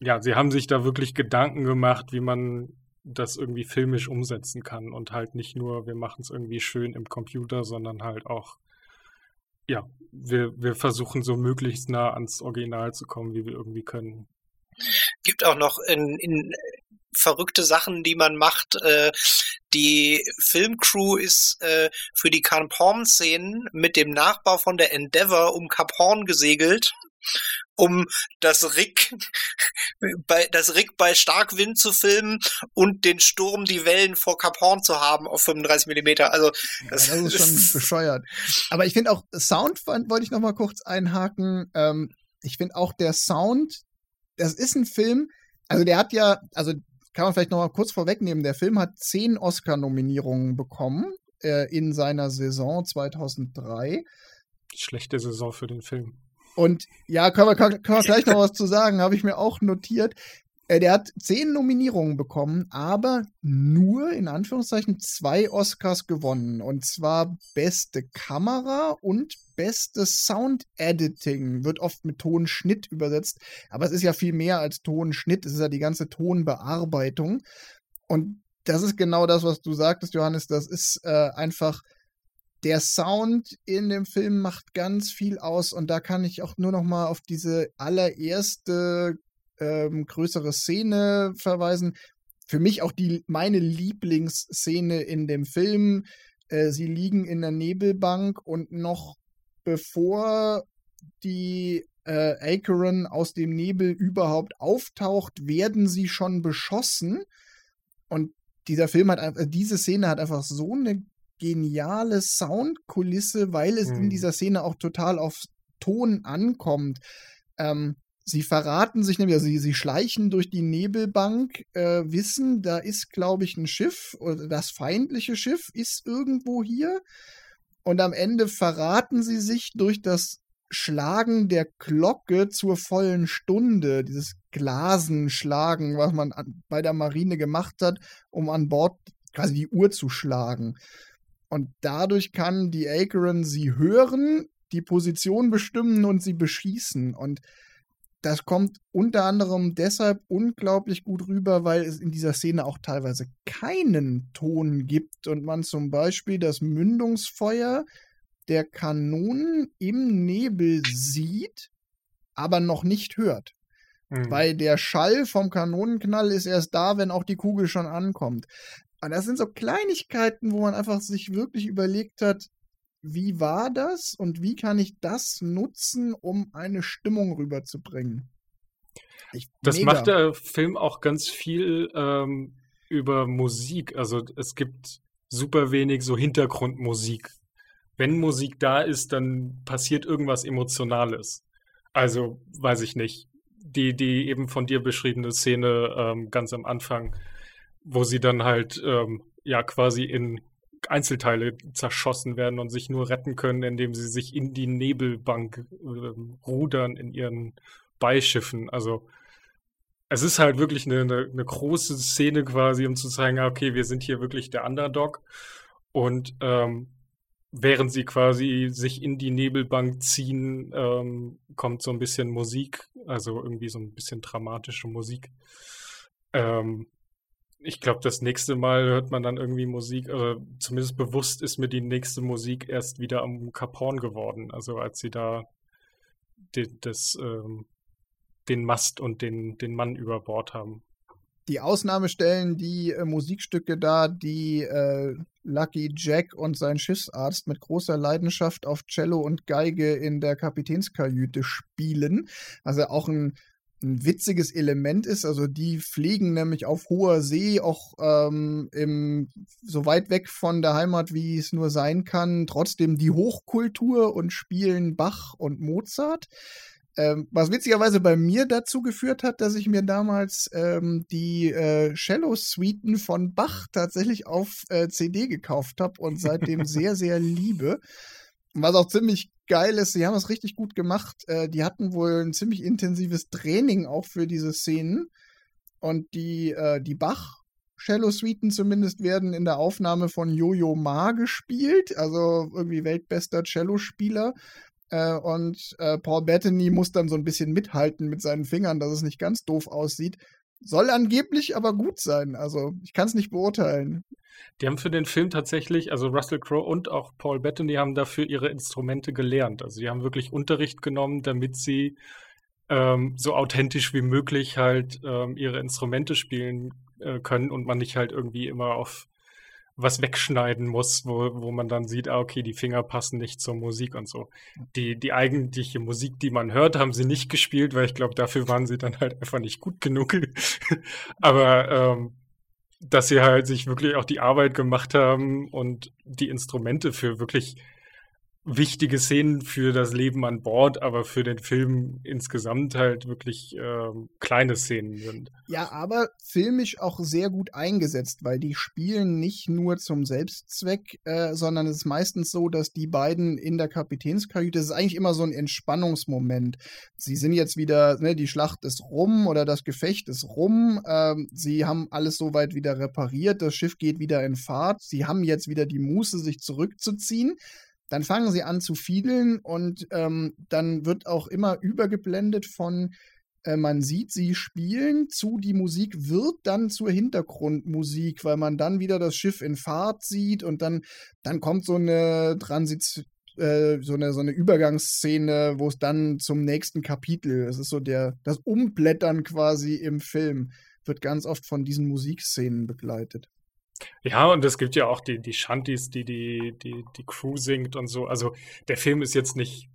Ja, sie haben sich da wirklich Gedanken gemacht, wie man das irgendwie filmisch umsetzen kann und halt nicht nur, wir machen es irgendwie schön im Computer, sondern halt auch ja, wir, wir versuchen so möglichst nah ans Original zu kommen, wie wir irgendwie können. Gibt auch noch in, in verrückte Sachen, die man macht. Äh, die Filmcrew ist äh, für die Cap Horn-Szenen mit dem Nachbau von der Endeavour um Cap Horn gesegelt um das Rick bei, das Rick bei Starkwind zu filmen und den Sturm, die Wellen vor Cap Horn zu haben auf 35 Millimeter. Also, das, ja, das ist schon bescheuert. Aber ich finde auch, Sound wollte ich noch mal kurz einhaken. Ähm, ich finde auch der Sound, das ist ein Film, also der hat ja, also kann man vielleicht noch mal kurz vorwegnehmen, der Film hat zehn Oscar-Nominierungen bekommen äh, in seiner Saison 2003. Schlechte Saison für den Film. Und ja, können wir, können wir gleich noch was zu sagen, habe ich mir auch notiert. Äh, der hat zehn Nominierungen bekommen, aber nur in Anführungszeichen zwei Oscars gewonnen. Und zwar beste Kamera und bestes Sound Editing. Wird oft mit Tonschnitt übersetzt, aber es ist ja viel mehr als Tonschnitt. Es ist ja die ganze Tonbearbeitung. Und das ist genau das, was du sagtest, Johannes. Das ist äh, einfach der Sound in dem Film macht ganz viel aus und da kann ich auch nur noch mal auf diese allererste ähm, größere Szene verweisen. Für mich auch die meine Lieblingsszene in dem Film. Äh, sie liegen in der Nebelbank und noch bevor die äh, Acheron aus dem Nebel überhaupt auftaucht, werden sie schon beschossen. Und dieser Film hat einfach, diese Szene hat einfach so eine geniale Soundkulisse, weil es hm. in dieser Szene auch total auf Ton ankommt. Ähm, sie verraten sich nämlich, also sie, sie schleichen durch die Nebelbank, äh, wissen, da ist, glaube ich, ein Schiff, oder das feindliche Schiff ist irgendwo hier. Und am Ende verraten sie sich durch das Schlagen der Glocke zur vollen Stunde, dieses Glasenschlagen, was man an, bei der Marine gemacht hat, um an Bord quasi die Uhr zu schlagen. Und dadurch kann die Acheron sie hören, die Position bestimmen und sie beschießen. Und das kommt unter anderem deshalb unglaublich gut rüber, weil es in dieser Szene auch teilweise keinen Ton gibt und man zum Beispiel das Mündungsfeuer der Kanonen im Nebel sieht, aber noch nicht hört. Mhm. Weil der Schall vom Kanonenknall ist erst da, wenn auch die Kugel schon ankommt. Und das sind so Kleinigkeiten, wo man einfach sich wirklich überlegt hat, wie war das und wie kann ich das nutzen, um eine Stimmung rüberzubringen. Ich, das mega. macht der Film auch ganz viel ähm, über Musik. Also es gibt super wenig so Hintergrundmusik. Wenn Musik da ist, dann passiert irgendwas Emotionales. Also weiß ich nicht. Die, die eben von dir beschriebene Szene ähm, ganz am Anfang, wo sie dann halt ähm, ja quasi in Einzelteile zerschossen werden und sich nur retten können, indem sie sich in die Nebelbank äh, rudern in ihren Beischiffen. Also es ist halt wirklich eine, eine, eine, große Szene quasi, um zu zeigen, ah, okay, wir sind hier wirklich der Underdog. Und ähm, während sie quasi sich in die Nebelbank ziehen, ähm, kommt so ein bisschen Musik, also irgendwie so ein bisschen dramatische Musik. Ähm, ich glaube, das nächste Mal hört man dann irgendwie Musik, oder zumindest bewusst ist mir die nächste Musik erst wieder am Caporn geworden. Also als sie da den, das, ähm, den Mast und den, den Mann über Bord haben. Die Ausnahme stellen die äh, Musikstücke da, die äh, Lucky Jack und sein Schiffsarzt mit großer Leidenschaft auf Cello und Geige in der Kapitänskajüte spielen. Also auch ein ein witziges Element ist. Also die fliegen nämlich auf hoher See, auch ähm, im, so weit weg von der Heimat, wie es nur sein kann, trotzdem die Hochkultur und spielen Bach und Mozart. Ähm, was witzigerweise bei mir dazu geführt hat, dass ich mir damals ähm, die äh, Cello-Suiten von Bach tatsächlich auf äh, CD gekauft habe und seitdem sehr, sehr liebe. Was auch ziemlich geil ist, sie haben es richtig gut gemacht. Äh, die hatten wohl ein ziemlich intensives Training auch für diese Szenen. Und die, äh, die Bach Cello-Suiten zumindest werden in der Aufnahme von Jojo Ma gespielt, also irgendwie weltbester Cellospieler. Äh, und äh, Paul Bettany muss dann so ein bisschen mithalten mit seinen Fingern, dass es nicht ganz doof aussieht. Soll angeblich aber gut sein. Also ich kann es nicht beurteilen. Die haben für den Film tatsächlich, also Russell Crowe und auch Paul Bettany haben dafür ihre Instrumente gelernt. Also die haben wirklich Unterricht genommen, damit sie ähm, so authentisch wie möglich halt ähm, ihre Instrumente spielen äh, können und man nicht halt irgendwie immer auf was wegschneiden muss, wo, wo man dann sieht, ah, okay, die Finger passen nicht zur Musik und so. Die, die eigentliche Musik, die man hört, haben sie nicht gespielt, weil ich glaube, dafür waren sie dann halt einfach nicht gut genug. Aber ähm, dass sie halt sich wirklich auch die Arbeit gemacht haben und die Instrumente für wirklich wichtige Szenen für das Leben an Bord, aber für den Film insgesamt halt wirklich ähm, kleine Szenen sind. Ja, aber filmisch auch sehr gut eingesetzt, weil die spielen nicht nur zum Selbstzweck, äh, sondern es ist meistens so, dass die beiden in der Kapitänskajüte, das ist eigentlich immer so ein Entspannungsmoment. Sie sind jetzt wieder, ne, die Schlacht ist rum oder das Gefecht ist rum, ähm, sie haben alles soweit wieder repariert, das Schiff geht wieder in Fahrt, sie haben jetzt wieder die Muße, sich zurückzuziehen dann fangen sie an zu fiedeln und ähm, dann wird auch immer übergeblendet von äh, man sieht sie spielen zu, die Musik wird dann zur Hintergrundmusik, weil man dann wieder das Schiff in Fahrt sieht und dann, dann kommt so eine Transit äh, so eine, so eine Übergangsszene, wo es dann zum nächsten Kapitel, es ist so der, das Umblättern quasi im Film, wird ganz oft von diesen Musikszenen begleitet. Ja, und es gibt ja auch die, die Shanties, die, die die die Crew singt und so. Also der Film ist jetzt nicht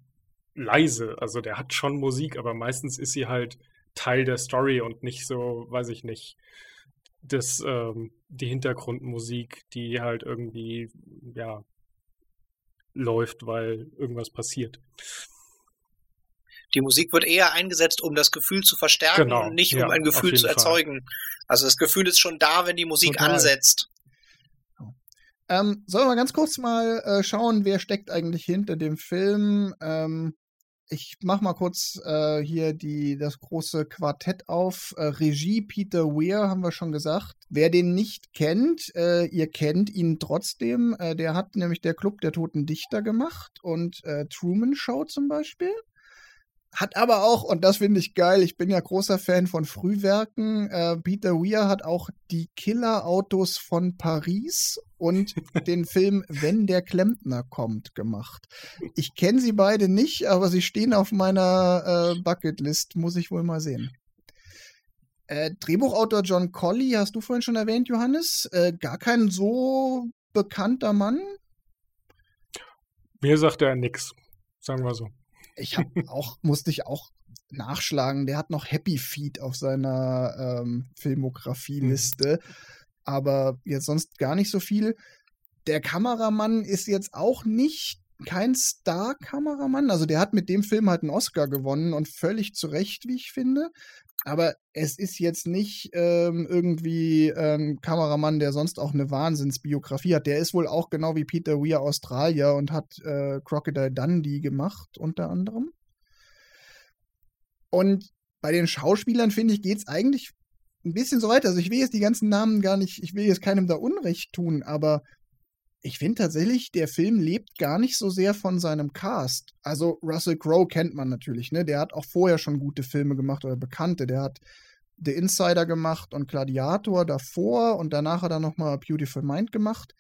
leise, also der hat schon Musik, aber meistens ist sie halt Teil der Story und nicht so, weiß ich nicht, das, ähm, die Hintergrundmusik, die halt irgendwie, ja, läuft, weil irgendwas passiert. Die Musik wird eher eingesetzt, um das Gefühl zu verstärken genau, und nicht um ja, ein Gefühl zu erzeugen. Fall. Also das Gefühl ist schon da, wenn die Musik Total. ansetzt. Ähm, sollen wir mal ganz kurz mal äh, schauen, wer steckt eigentlich hinter dem Film? Ähm, ich mach mal kurz äh, hier die, das große Quartett auf. Äh, Regie Peter Weir haben wir schon gesagt. Wer den nicht kennt, äh, ihr kennt ihn trotzdem. Äh, der hat nämlich der Club der Toten Dichter gemacht und äh, Truman Show zum Beispiel. Hat aber auch, und das finde ich geil, ich bin ja großer Fan von Frühwerken, äh, Peter Weir hat auch die Killer-Autos von Paris und den Film Wenn der Klempner kommt gemacht. Ich kenne sie beide nicht, aber sie stehen auf meiner äh, Bucketlist, muss ich wohl mal sehen. Äh, Drehbuchautor John Colley, hast du vorhin schon erwähnt, Johannes. Äh, gar kein so bekannter Mann. Mir sagt er nix, sagen wir so ich habe auch, musste ich auch nachschlagen, der hat noch Happy Feet auf seiner ähm, Filmografie-Liste, mhm. aber jetzt sonst gar nicht so viel. Der Kameramann ist jetzt auch nicht kein Star-Kameramann. Also der hat mit dem Film halt einen Oscar gewonnen und völlig zu Recht, wie ich finde. Aber es ist jetzt nicht ähm, irgendwie ein ähm, Kameramann, der sonst auch eine Wahnsinnsbiografie hat. Der ist wohl auch genau wie Peter Weir Australier und hat äh, Crocodile Dundee gemacht, unter anderem. Und bei den Schauspielern, finde ich, geht es eigentlich ein bisschen so weiter. Also ich will jetzt die ganzen Namen gar nicht, ich will jetzt keinem da Unrecht tun, aber ich finde tatsächlich, der Film lebt gar nicht so sehr von seinem Cast. Also Russell Crowe kennt man natürlich, ne? Der hat auch vorher schon gute Filme gemacht oder bekannte. Der hat The Insider gemacht und Gladiator davor und danach hat er nochmal Beautiful Mind gemacht.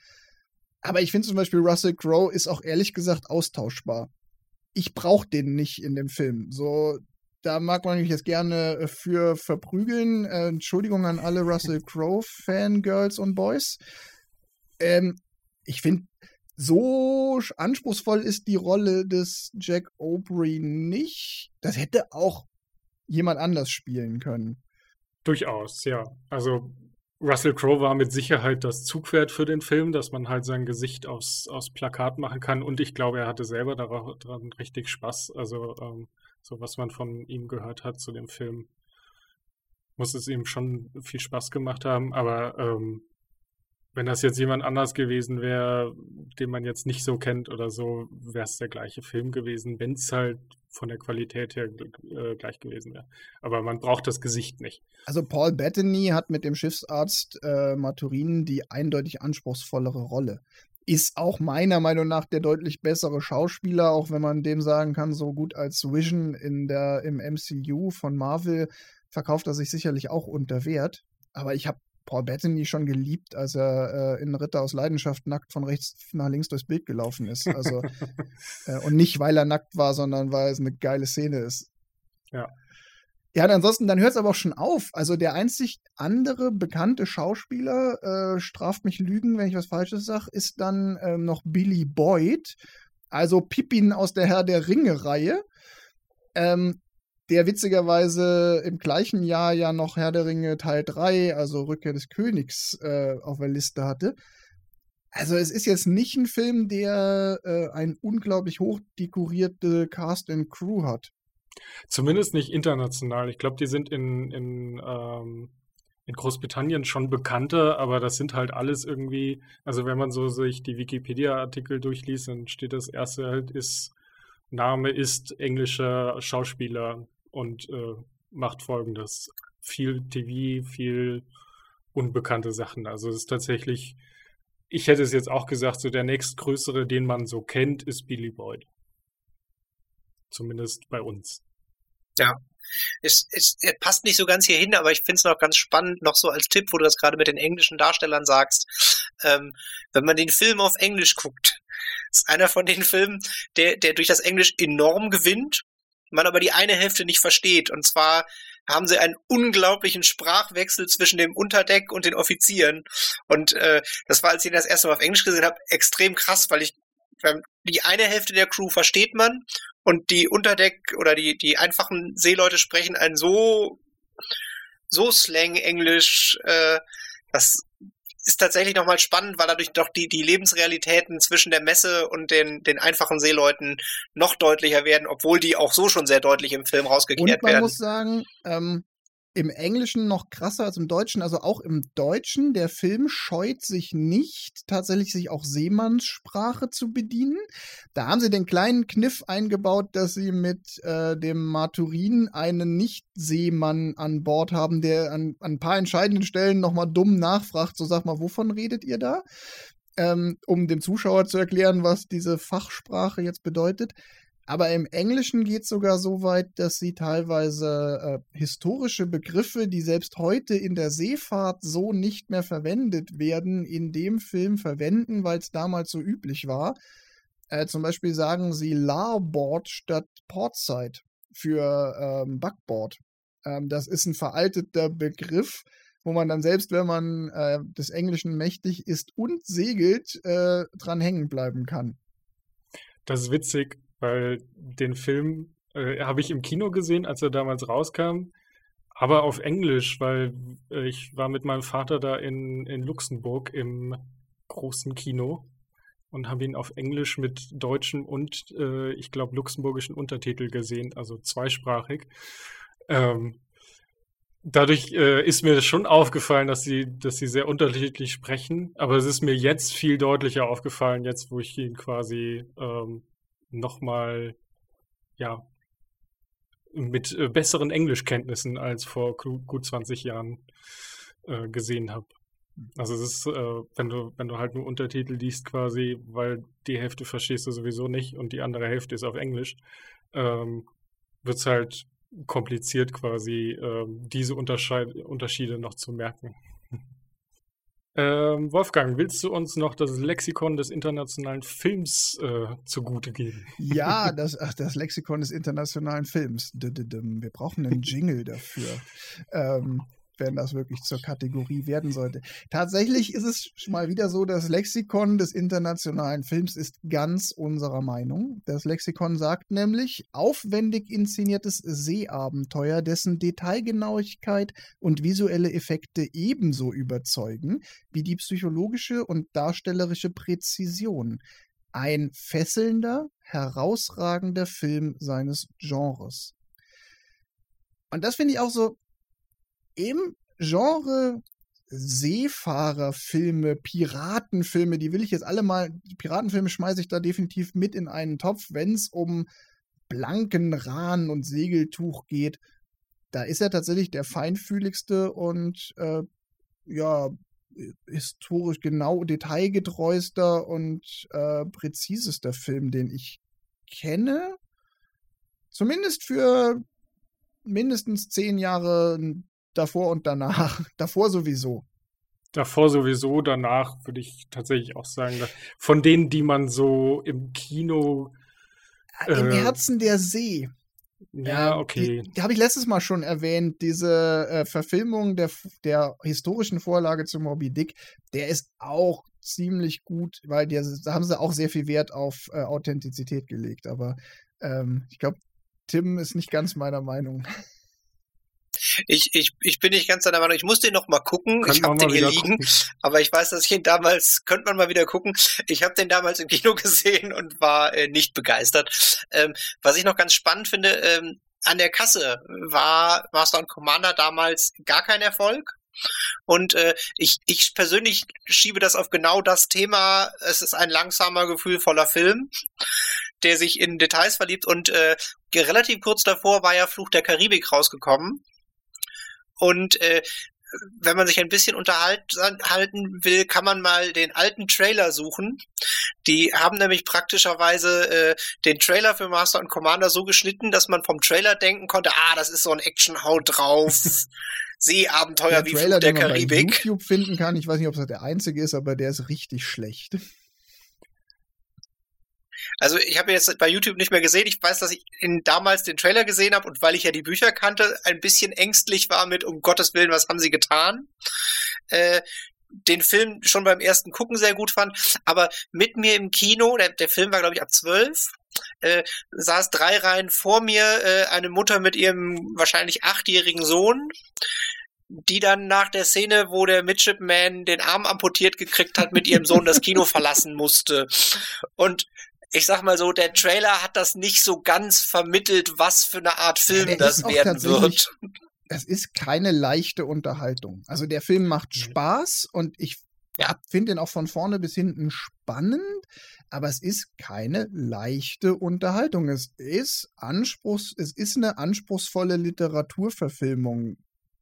Aber ich finde zum Beispiel Russell Crowe ist auch ehrlich gesagt austauschbar. Ich brauche den nicht in dem Film. So, da mag man mich jetzt gerne äh, für verprügeln. Äh, Entschuldigung an alle Russell Crowe-Fangirls und Boys. Ähm, ich finde, so anspruchsvoll ist die Rolle des Jack Aubrey nicht. Das hätte auch jemand anders spielen können. Durchaus, ja. Also Russell Crowe war mit Sicherheit das Zugpferd für den Film, dass man halt sein Gesicht aufs, aufs Plakat machen kann. Und ich glaube, er hatte selber daran richtig Spaß. Also ähm, so was man von ihm gehört hat zu dem Film, muss es ihm schon viel Spaß gemacht haben. Aber ähm, wenn das jetzt jemand anders gewesen wäre, den man jetzt nicht so kennt oder so, wäre es der gleiche Film gewesen, wenn es halt von der Qualität her äh, gleich gewesen wäre. Aber man braucht das Gesicht nicht. Also Paul Bettany hat mit dem Schiffsarzt äh, Maturin die eindeutig anspruchsvollere Rolle. Ist auch meiner Meinung nach der deutlich bessere Schauspieler, auch wenn man dem sagen kann, so gut als Vision in der, im MCU von Marvel verkauft er sich sicherlich auch unter Wert. Aber ich habe Paul Bettany schon geliebt, als er äh, in Ritter aus Leidenschaft nackt von rechts nach links durchs Bild gelaufen ist. Also, äh, und nicht, weil er nackt war, sondern weil es eine geile Szene ist. Ja. Ja, ansonsten, dann hört es aber auch schon auf. Also der einzig andere bekannte Schauspieler, äh, straft mich Lügen, wenn ich was Falsches sage, ist dann ähm, noch Billy Boyd, also Pippin aus der Herr der Ringe-Reihe. Ähm, der witzigerweise im gleichen Jahr ja noch Herr der Ringe Teil 3, also Rückkehr des Königs, äh, auf der Liste hatte. Also es ist jetzt nicht ein Film, der äh, ein unglaublich hoch dekorierte Cast and Crew hat. Zumindest nicht international. Ich glaube, die sind in, in, ähm, in Großbritannien schon bekannter, aber das sind halt alles irgendwie, also wenn man so sich die Wikipedia-Artikel durchliest, dann steht das erste halt ist, Name ist englischer Schauspieler und äh, macht folgendes. Viel TV, viel unbekannte Sachen. Also es ist tatsächlich, ich hätte es jetzt auch gesagt, so der nächstgrößere, den man so kennt, ist Billy Boyd. Zumindest bei uns. Ja. Es, es, es passt nicht so ganz hier hin, aber ich finde es noch ganz spannend, noch so als Tipp, wo du das gerade mit den englischen Darstellern sagst. Ähm, wenn man den Film auf Englisch guckt, ist einer von den Filmen, der, der durch das Englisch enorm gewinnt, man aber die eine Hälfte nicht versteht. Und zwar haben sie einen unglaublichen Sprachwechsel zwischen dem Unterdeck und den Offizieren. Und äh, das war, als ich das erste Mal auf Englisch gesehen habe, extrem krass, weil ich die eine Hälfte der Crew versteht man und die Unterdeck oder die, die einfachen Seeleute sprechen ein so, so Slang-Englisch, äh, das ist tatsächlich nochmal spannend, weil dadurch doch die, die Lebensrealitäten zwischen der Messe und den, den einfachen Seeleuten noch deutlicher werden, obwohl die auch so schon sehr deutlich im Film rausgekehrt werden. Und man werden. muss sagen, ähm, im Englischen noch krasser als im Deutschen. Also auch im Deutschen, der Film scheut sich nicht, tatsächlich sich auch Seemannssprache zu bedienen. Da haben sie den kleinen Kniff eingebaut, dass sie mit äh, dem Maturin einen Nicht-Seemann an Bord haben, der an, an ein paar entscheidenden Stellen nochmal dumm nachfragt. So sag mal, wovon redet ihr da? Ähm, um dem Zuschauer zu erklären, was diese Fachsprache jetzt bedeutet. Aber im Englischen geht es sogar so weit, dass sie teilweise äh, historische Begriffe, die selbst heute in der Seefahrt so nicht mehr verwendet werden, in dem Film verwenden, weil es damals so üblich war. Äh, zum Beispiel sagen sie Larboard statt Portside für ähm, Backboard. Ähm, das ist ein veralteter Begriff, wo man dann selbst, wenn man äh, des Englischen mächtig ist und segelt, äh, dran hängen bleiben kann. Das ist witzig weil den Film äh, habe ich im Kino gesehen, als er damals rauskam, aber auf Englisch, weil äh, ich war mit meinem Vater da in, in Luxemburg im großen Kino und habe ihn auf Englisch mit deutschen und äh, ich glaube luxemburgischen Untertitel gesehen, also zweisprachig. Ähm, dadurch äh, ist mir schon aufgefallen, dass sie, dass sie sehr unterschiedlich sprechen, aber es ist mir jetzt viel deutlicher aufgefallen, jetzt wo ich ihn quasi ähm, nochmal, ja, mit äh, besseren Englischkenntnissen als vor gut 20 Jahren äh, gesehen habe. Also es ist, äh, wenn du, wenn du halt nur Untertitel liest quasi, weil die Hälfte verstehst du sowieso nicht und die andere Hälfte ist auf Englisch, ähm, wird es halt kompliziert quasi, ähm, diese Unterschiede noch zu merken. Ähm, Wolfgang, willst du uns noch das Lexikon des internationalen Films äh, zugute geben? Ja, das, ach, das Lexikon des internationalen Films. Wir brauchen einen Jingle dafür. Ähm, wenn das wirklich zur Kategorie werden sollte. Tatsächlich ist es mal wieder so, das Lexikon des internationalen Films ist ganz unserer Meinung. Das Lexikon sagt nämlich, aufwendig inszeniertes Seeabenteuer, dessen Detailgenauigkeit und visuelle Effekte ebenso überzeugen wie die psychologische und darstellerische Präzision. Ein fesselnder, herausragender Film seines Genres. Und das finde ich auch so im Genre Seefahrerfilme, Piratenfilme, die will ich jetzt alle mal, Piratenfilme schmeiße ich da definitiv mit in einen Topf, wenn es um blanken Rahn und Segeltuch geht. Da ist er tatsächlich der feinfühligste und äh, ja, historisch genau detailgetreuster und äh, präzisester Film, den ich kenne. Zumindest für mindestens zehn Jahre davor und danach. Davor sowieso. Davor sowieso, danach würde ich tatsächlich auch sagen, von denen, die man so im Kino. Äh, Im Herzen der See. Ja, okay. Die, die habe ich letztes Mal schon erwähnt, diese äh, Verfilmung der, der historischen Vorlage zu Moby Dick, der ist auch ziemlich gut, weil die, da haben sie auch sehr viel Wert auf äh, Authentizität gelegt. Aber ähm, ich glaube, Tim ist nicht ganz meiner Meinung. Ich, ich, ich bin nicht ganz deiner Meinung. Ich muss den noch mal gucken. Könnt ich habe den hier liegen, gucken. aber ich weiß, dass ich ihn damals, könnte man mal wieder gucken. Ich habe den damals im Kino gesehen und war äh, nicht begeistert. Ähm, was ich noch ganz spannend finde, ähm, an der Kasse war Master und Commander damals gar kein Erfolg. Und äh, ich, ich persönlich schiebe das auf genau das Thema. Es ist ein langsamer, gefühlvoller Film, der sich in Details verliebt. Und äh, relativ kurz davor war ja Fluch der Karibik rausgekommen. Und äh, wenn man sich ein bisschen unterhalten will, kann man mal den alten Trailer suchen. Die haben nämlich praktischerweise äh, den Trailer für Master und Commander so geschnitten, dass man vom Trailer denken konnte, ah, das ist so ein Action-Haut drauf. Seeabenteuer wie Trailer, Flut der den man Karibik. Bei YouTube finden kann. Ich weiß nicht, ob es der einzige ist, aber der ist richtig schlecht. Also ich habe jetzt bei YouTube nicht mehr gesehen. Ich weiß, dass ich in, damals den Trailer gesehen habe und weil ich ja die Bücher kannte, ein bisschen ängstlich war mit, um Gottes Willen, was haben sie getan? Äh, den Film schon beim ersten Gucken sehr gut fand, aber mit mir im Kino, der, der Film war glaube ich ab zwölf, äh, saß drei Reihen vor mir äh, eine Mutter mit ihrem wahrscheinlich achtjährigen Sohn, die dann nach der Szene, wo der Midshipman den Arm amputiert gekriegt hat, mit ihrem Sohn das Kino verlassen musste. Und ich sag mal so, der Trailer hat das nicht so ganz vermittelt, was für eine Art Film ja, das werden wird. Das ist keine leichte Unterhaltung. Also der Film macht mhm. Spaß und ich ja. finde ihn auch von vorne bis hinten spannend, aber es ist keine leichte Unterhaltung. Es ist Anspruchs, es ist eine anspruchsvolle Literaturverfilmung,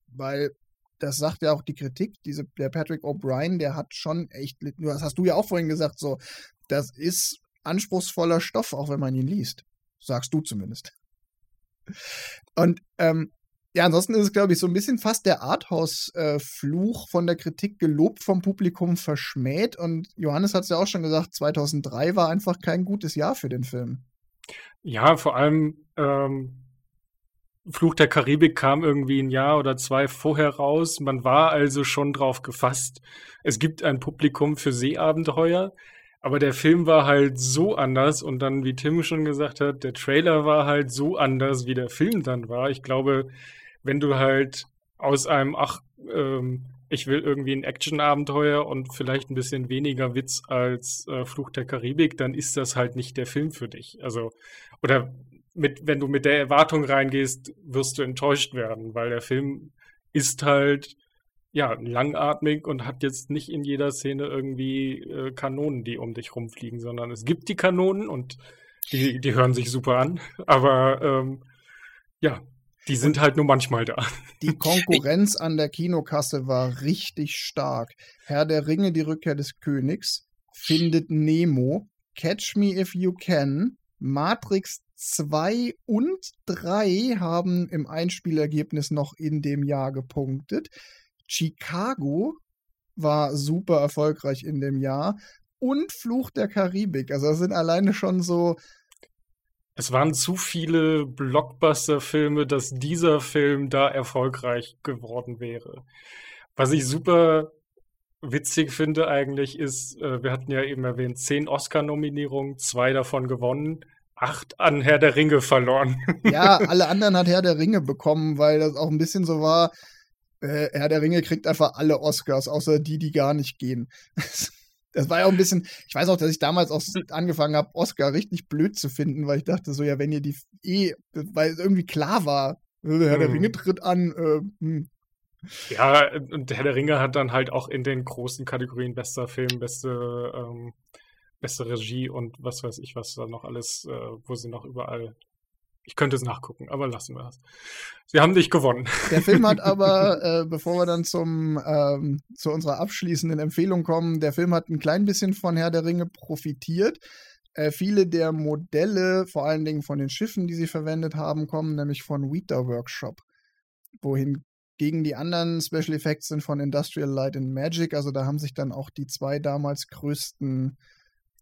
weil das sagt ja auch die Kritik, diese, der Patrick O'Brien, der hat schon echt, das hast du ja auch vorhin gesagt, so, das ist anspruchsvoller Stoff, auch wenn man ihn liest. Sagst du zumindest. Und ähm, ja, ansonsten ist es, glaube ich, so ein bisschen fast der Arthouse-Fluch von der Kritik gelobt, vom Publikum verschmäht. Und Johannes hat es ja auch schon gesagt, 2003 war einfach kein gutes Jahr für den Film. Ja, vor allem ähm, Fluch der Karibik kam irgendwie ein Jahr oder zwei vorher raus. Man war also schon drauf gefasst. Es gibt ein Publikum für Seeabenteuer. Aber der Film war halt so anders und dann, wie Tim schon gesagt hat, der Trailer war halt so anders, wie der Film dann war. Ich glaube, wenn du halt aus einem, ach, ähm, ich will irgendwie ein Action-Abenteuer und vielleicht ein bisschen weniger Witz als äh, Fluch der Karibik, dann ist das halt nicht der Film für dich. Also, oder mit, wenn du mit der Erwartung reingehst, wirst du enttäuscht werden, weil der Film ist halt ja, langatmig und hat jetzt nicht in jeder Szene irgendwie äh, Kanonen, die um dich rumfliegen, sondern es gibt die Kanonen und die, die hören sich super an, aber ähm, ja, die sind und halt nur manchmal da. Die Konkurrenz an der Kinokasse war richtig stark. Herr der Ringe, die Rückkehr des Königs, Findet Nemo, Catch Me If You Can, Matrix 2 und 3 haben im Einspielergebnis noch in dem Jahr gepunktet. Chicago war super erfolgreich in dem Jahr und Fluch der Karibik. Also das sind alleine schon so. Es waren zu viele Blockbuster-Filme, dass dieser Film da erfolgreich geworden wäre. Was ich super witzig finde eigentlich ist, äh, wir hatten ja eben erwähnt, zehn Oscar-Nominierungen, zwei davon gewonnen, acht an Herr der Ringe verloren. Ja, alle anderen hat Herr der Ringe bekommen, weil das auch ein bisschen so war, äh, Herr der Ringe kriegt einfach alle Oscars, außer die, die gar nicht gehen. Das war ja auch ein bisschen, ich weiß auch, dass ich damals auch angefangen habe, Oscar richtig blöd zu finden, weil ich dachte so, ja, wenn ihr die eh, weil irgendwie klar war, äh, Herr der Ringe hm. tritt an, äh, hm. Ja, und Herr der Ringe hat dann halt auch in den großen Kategorien bester Film, beste, ähm, beste Regie und was weiß ich, was da noch alles, äh, wo sie noch überall ich könnte es nachgucken, aber lassen wir es. Sie haben nicht gewonnen. Der Film hat aber, äh, bevor wir dann zum, ähm, zu unserer abschließenden Empfehlung kommen, der Film hat ein klein bisschen von Herr der Ringe profitiert. Äh, viele der Modelle, vor allen Dingen von den Schiffen, die sie verwendet haben, kommen nämlich von Weta Workshop. Wohin gegen die anderen Special Effects sind von Industrial Light and Magic. Also da haben sich dann auch die zwei damals größten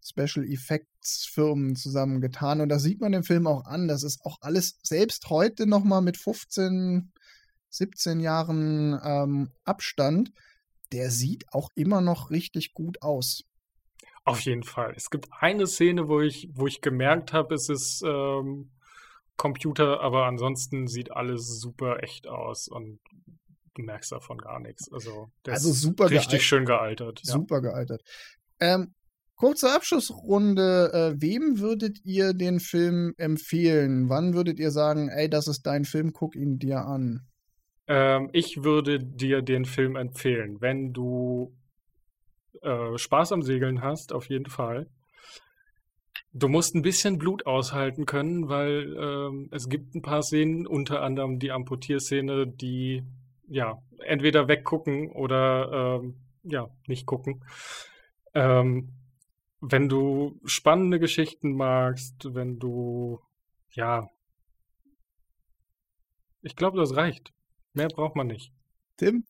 Special Effects Firmen zusammengetan. Und das sieht man im Film auch an. Das ist auch alles selbst heute nochmal mit 15, 17 Jahren ähm, Abstand. Der sieht auch immer noch richtig gut aus. Auf jeden Fall. Es gibt eine Szene, wo ich, wo ich gemerkt habe, es ist ähm, Computer, aber ansonsten sieht alles super echt aus und du merkst davon gar nichts. Also, der Also ist super richtig gealtert. schön gealtert. Ja. Super gealtert. Ähm, kurze Abschlussrunde. Äh, wem würdet ihr den Film empfehlen? Wann würdet ihr sagen, ey, das ist dein Film, guck ihn dir an? Ähm, ich würde dir den Film empfehlen, wenn du äh, Spaß am Segeln hast, auf jeden Fall. Du musst ein bisschen Blut aushalten können, weil ähm, es gibt ein paar Szenen, unter anderem die Amputierszene, die ja entweder weggucken oder ähm, ja nicht gucken. Ähm, wenn du spannende Geschichten magst, wenn du ja, ich glaube, das reicht. Mehr braucht man nicht. Tim?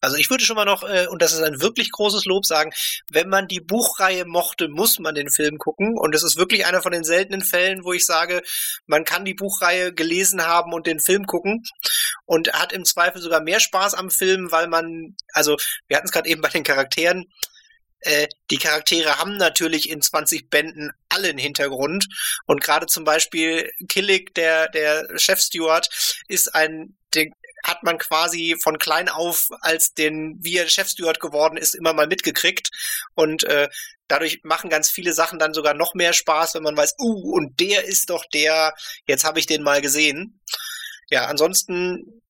Also ich würde schon mal noch, äh, und das ist ein wirklich großes Lob sagen, wenn man die Buchreihe mochte, muss man den Film gucken. Und es ist wirklich einer von den seltenen Fällen, wo ich sage, man kann die Buchreihe gelesen haben und den Film gucken und hat im Zweifel sogar mehr Spaß am Film, weil man, also wir hatten es gerade eben bei den Charakteren, äh, die Charaktere haben natürlich in 20 Bänden alle einen Hintergrund. Und gerade zum Beispiel Killick, der, der Chefsteward, ist ein, den hat man quasi von klein auf, als den, wie er Chefsteward geworden ist, immer mal mitgekriegt. Und äh, dadurch machen ganz viele Sachen dann sogar noch mehr Spaß, wenn man weiß, uh, und der ist doch der, jetzt habe ich den mal gesehen. Ja, ansonsten,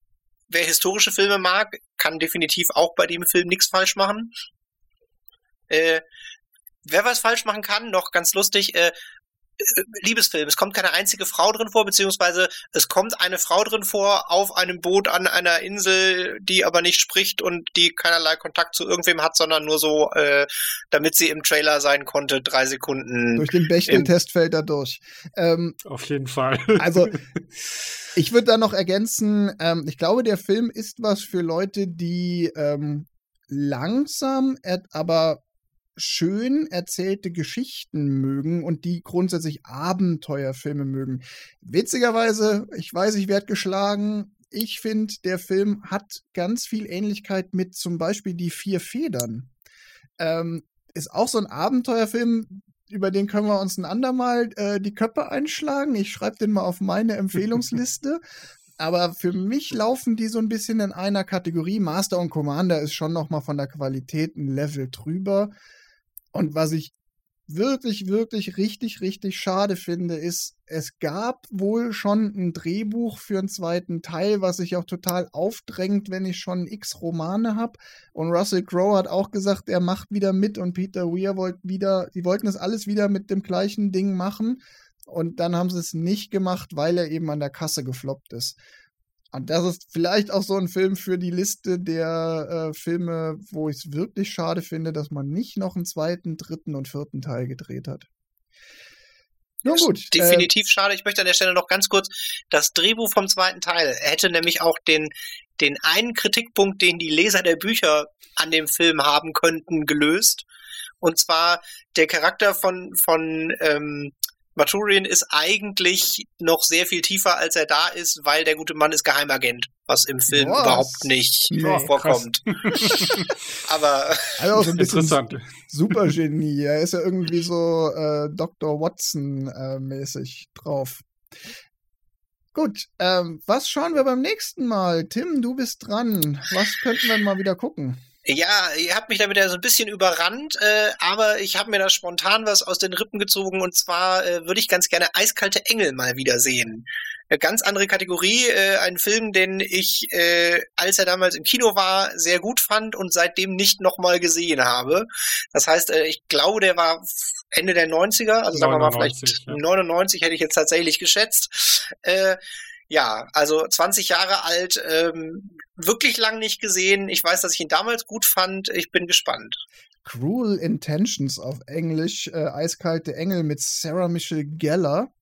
wer historische Filme mag, kann definitiv auch bei dem Film nichts falsch machen. Äh, wer was falsch machen kann, noch ganz lustig, äh, Liebesfilm. Es kommt keine einzige Frau drin vor, beziehungsweise es kommt eine Frau drin vor auf einem Boot an einer Insel, die aber nicht spricht und die keinerlei Kontakt zu irgendwem hat, sondern nur so, äh, damit sie im Trailer sein konnte, drei Sekunden. Durch den Bechtel-Test fällt er durch. Ähm, Auf jeden Fall. Also, ich würde da noch ergänzen, ähm, ich glaube, der Film ist was für Leute, die ähm, langsam, er- aber schön erzählte Geschichten mögen und die grundsätzlich Abenteuerfilme mögen. Witzigerweise, ich weiß, ich werde geschlagen. Ich finde, der Film hat ganz viel Ähnlichkeit mit zum Beispiel Die Vier Federn. Ähm, ist auch so ein Abenteuerfilm, über den können wir uns ein andermal äh, die Köpfe einschlagen. Ich schreibe den mal auf meine Empfehlungsliste. Aber für mich laufen die so ein bisschen in einer Kategorie. Master und Commander ist schon noch mal von der Qualität ein Level drüber. Und was ich wirklich, wirklich richtig, richtig schade finde, ist, es gab wohl schon ein Drehbuch für einen zweiten Teil, was sich auch total aufdrängt, wenn ich schon x Romane habe. Und Russell Crowe hat auch gesagt, er macht wieder mit und Peter Weir wollte wieder, die wollten das alles wieder mit dem gleichen Ding machen. Und dann haben sie es nicht gemacht, weil er eben an der Kasse gefloppt ist. Und das ist vielleicht auch so ein Film für die Liste der äh, Filme, wo ich es wirklich schade finde, dass man nicht noch einen zweiten, dritten und vierten Teil gedreht hat. Nun gut. äh, Definitiv schade. Ich möchte an der Stelle noch ganz kurz das Drehbuch vom zweiten Teil hätte nämlich auch den, den einen Kritikpunkt, den die Leser der Bücher an dem Film haben könnten, gelöst. Und zwar der Charakter von, von ähm, Maturian ist eigentlich noch sehr viel tiefer, als er da ist, weil der gute Mann ist Geheimagent, was im Film Was? überhaupt nicht Nee, vorkommt. Aber also auch so ein bisschen Interessant. Supergenie. Er ist ja irgendwie so äh, Dr. Watson-mäßig drauf. Gut, ähm, was schauen wir beim nächsten Mal? Tim, du bist dran. Was könnten wir mal wieder gucken? Ja, ihr habt mich damit ja so ein bisschen überrannt, äh, aber ich habe mir da spontan was aus den Rippen gezogen und zwar äh, würde ich ganz gerne Eiskalte Engel mal wieder sehen. Eine ganz andere Kategorie, äh, ein Film, den ich, äh, als er damals im Kino war, sehr gut fand und seitdem nicht nochmal gesehen habe. Das heißt, äh, ich glaube, der war Ende der 90er, also sagen wir mal 99, vielleicht ja. 99 hätte ich jetzt tatsächlich geschätzt. Äh, ja, also 20 Jahre alt, ähm, wirklich lang nicht gesehen. Ich weiß, dass ich ihn damals gut fand. Ich bin gespannt. Cruel Intentions auf Englisch, äh, Eiskalte Engel mit Sarah Michelle Gellar.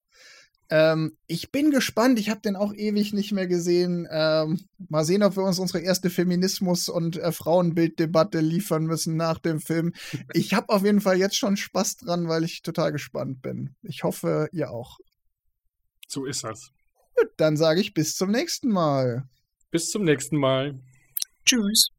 Ähm, ich bin gespannt. Ich habe den auch ewig nicht mehr gesehen. Ähm, mal sehen, ob wir uns unsere erste Feminismus- und äh, Frauenbilddebatte liefern müssen nach dem Film. Ich habe auf jeden Fall jetzt schon Spaß dran, weil ich total gespannt bin. Ich hoffe, ihr auch. So ist das. Gut, dann sage ich bis zum nächsten Mal. Bis zum nächsten Mal. Tschüss.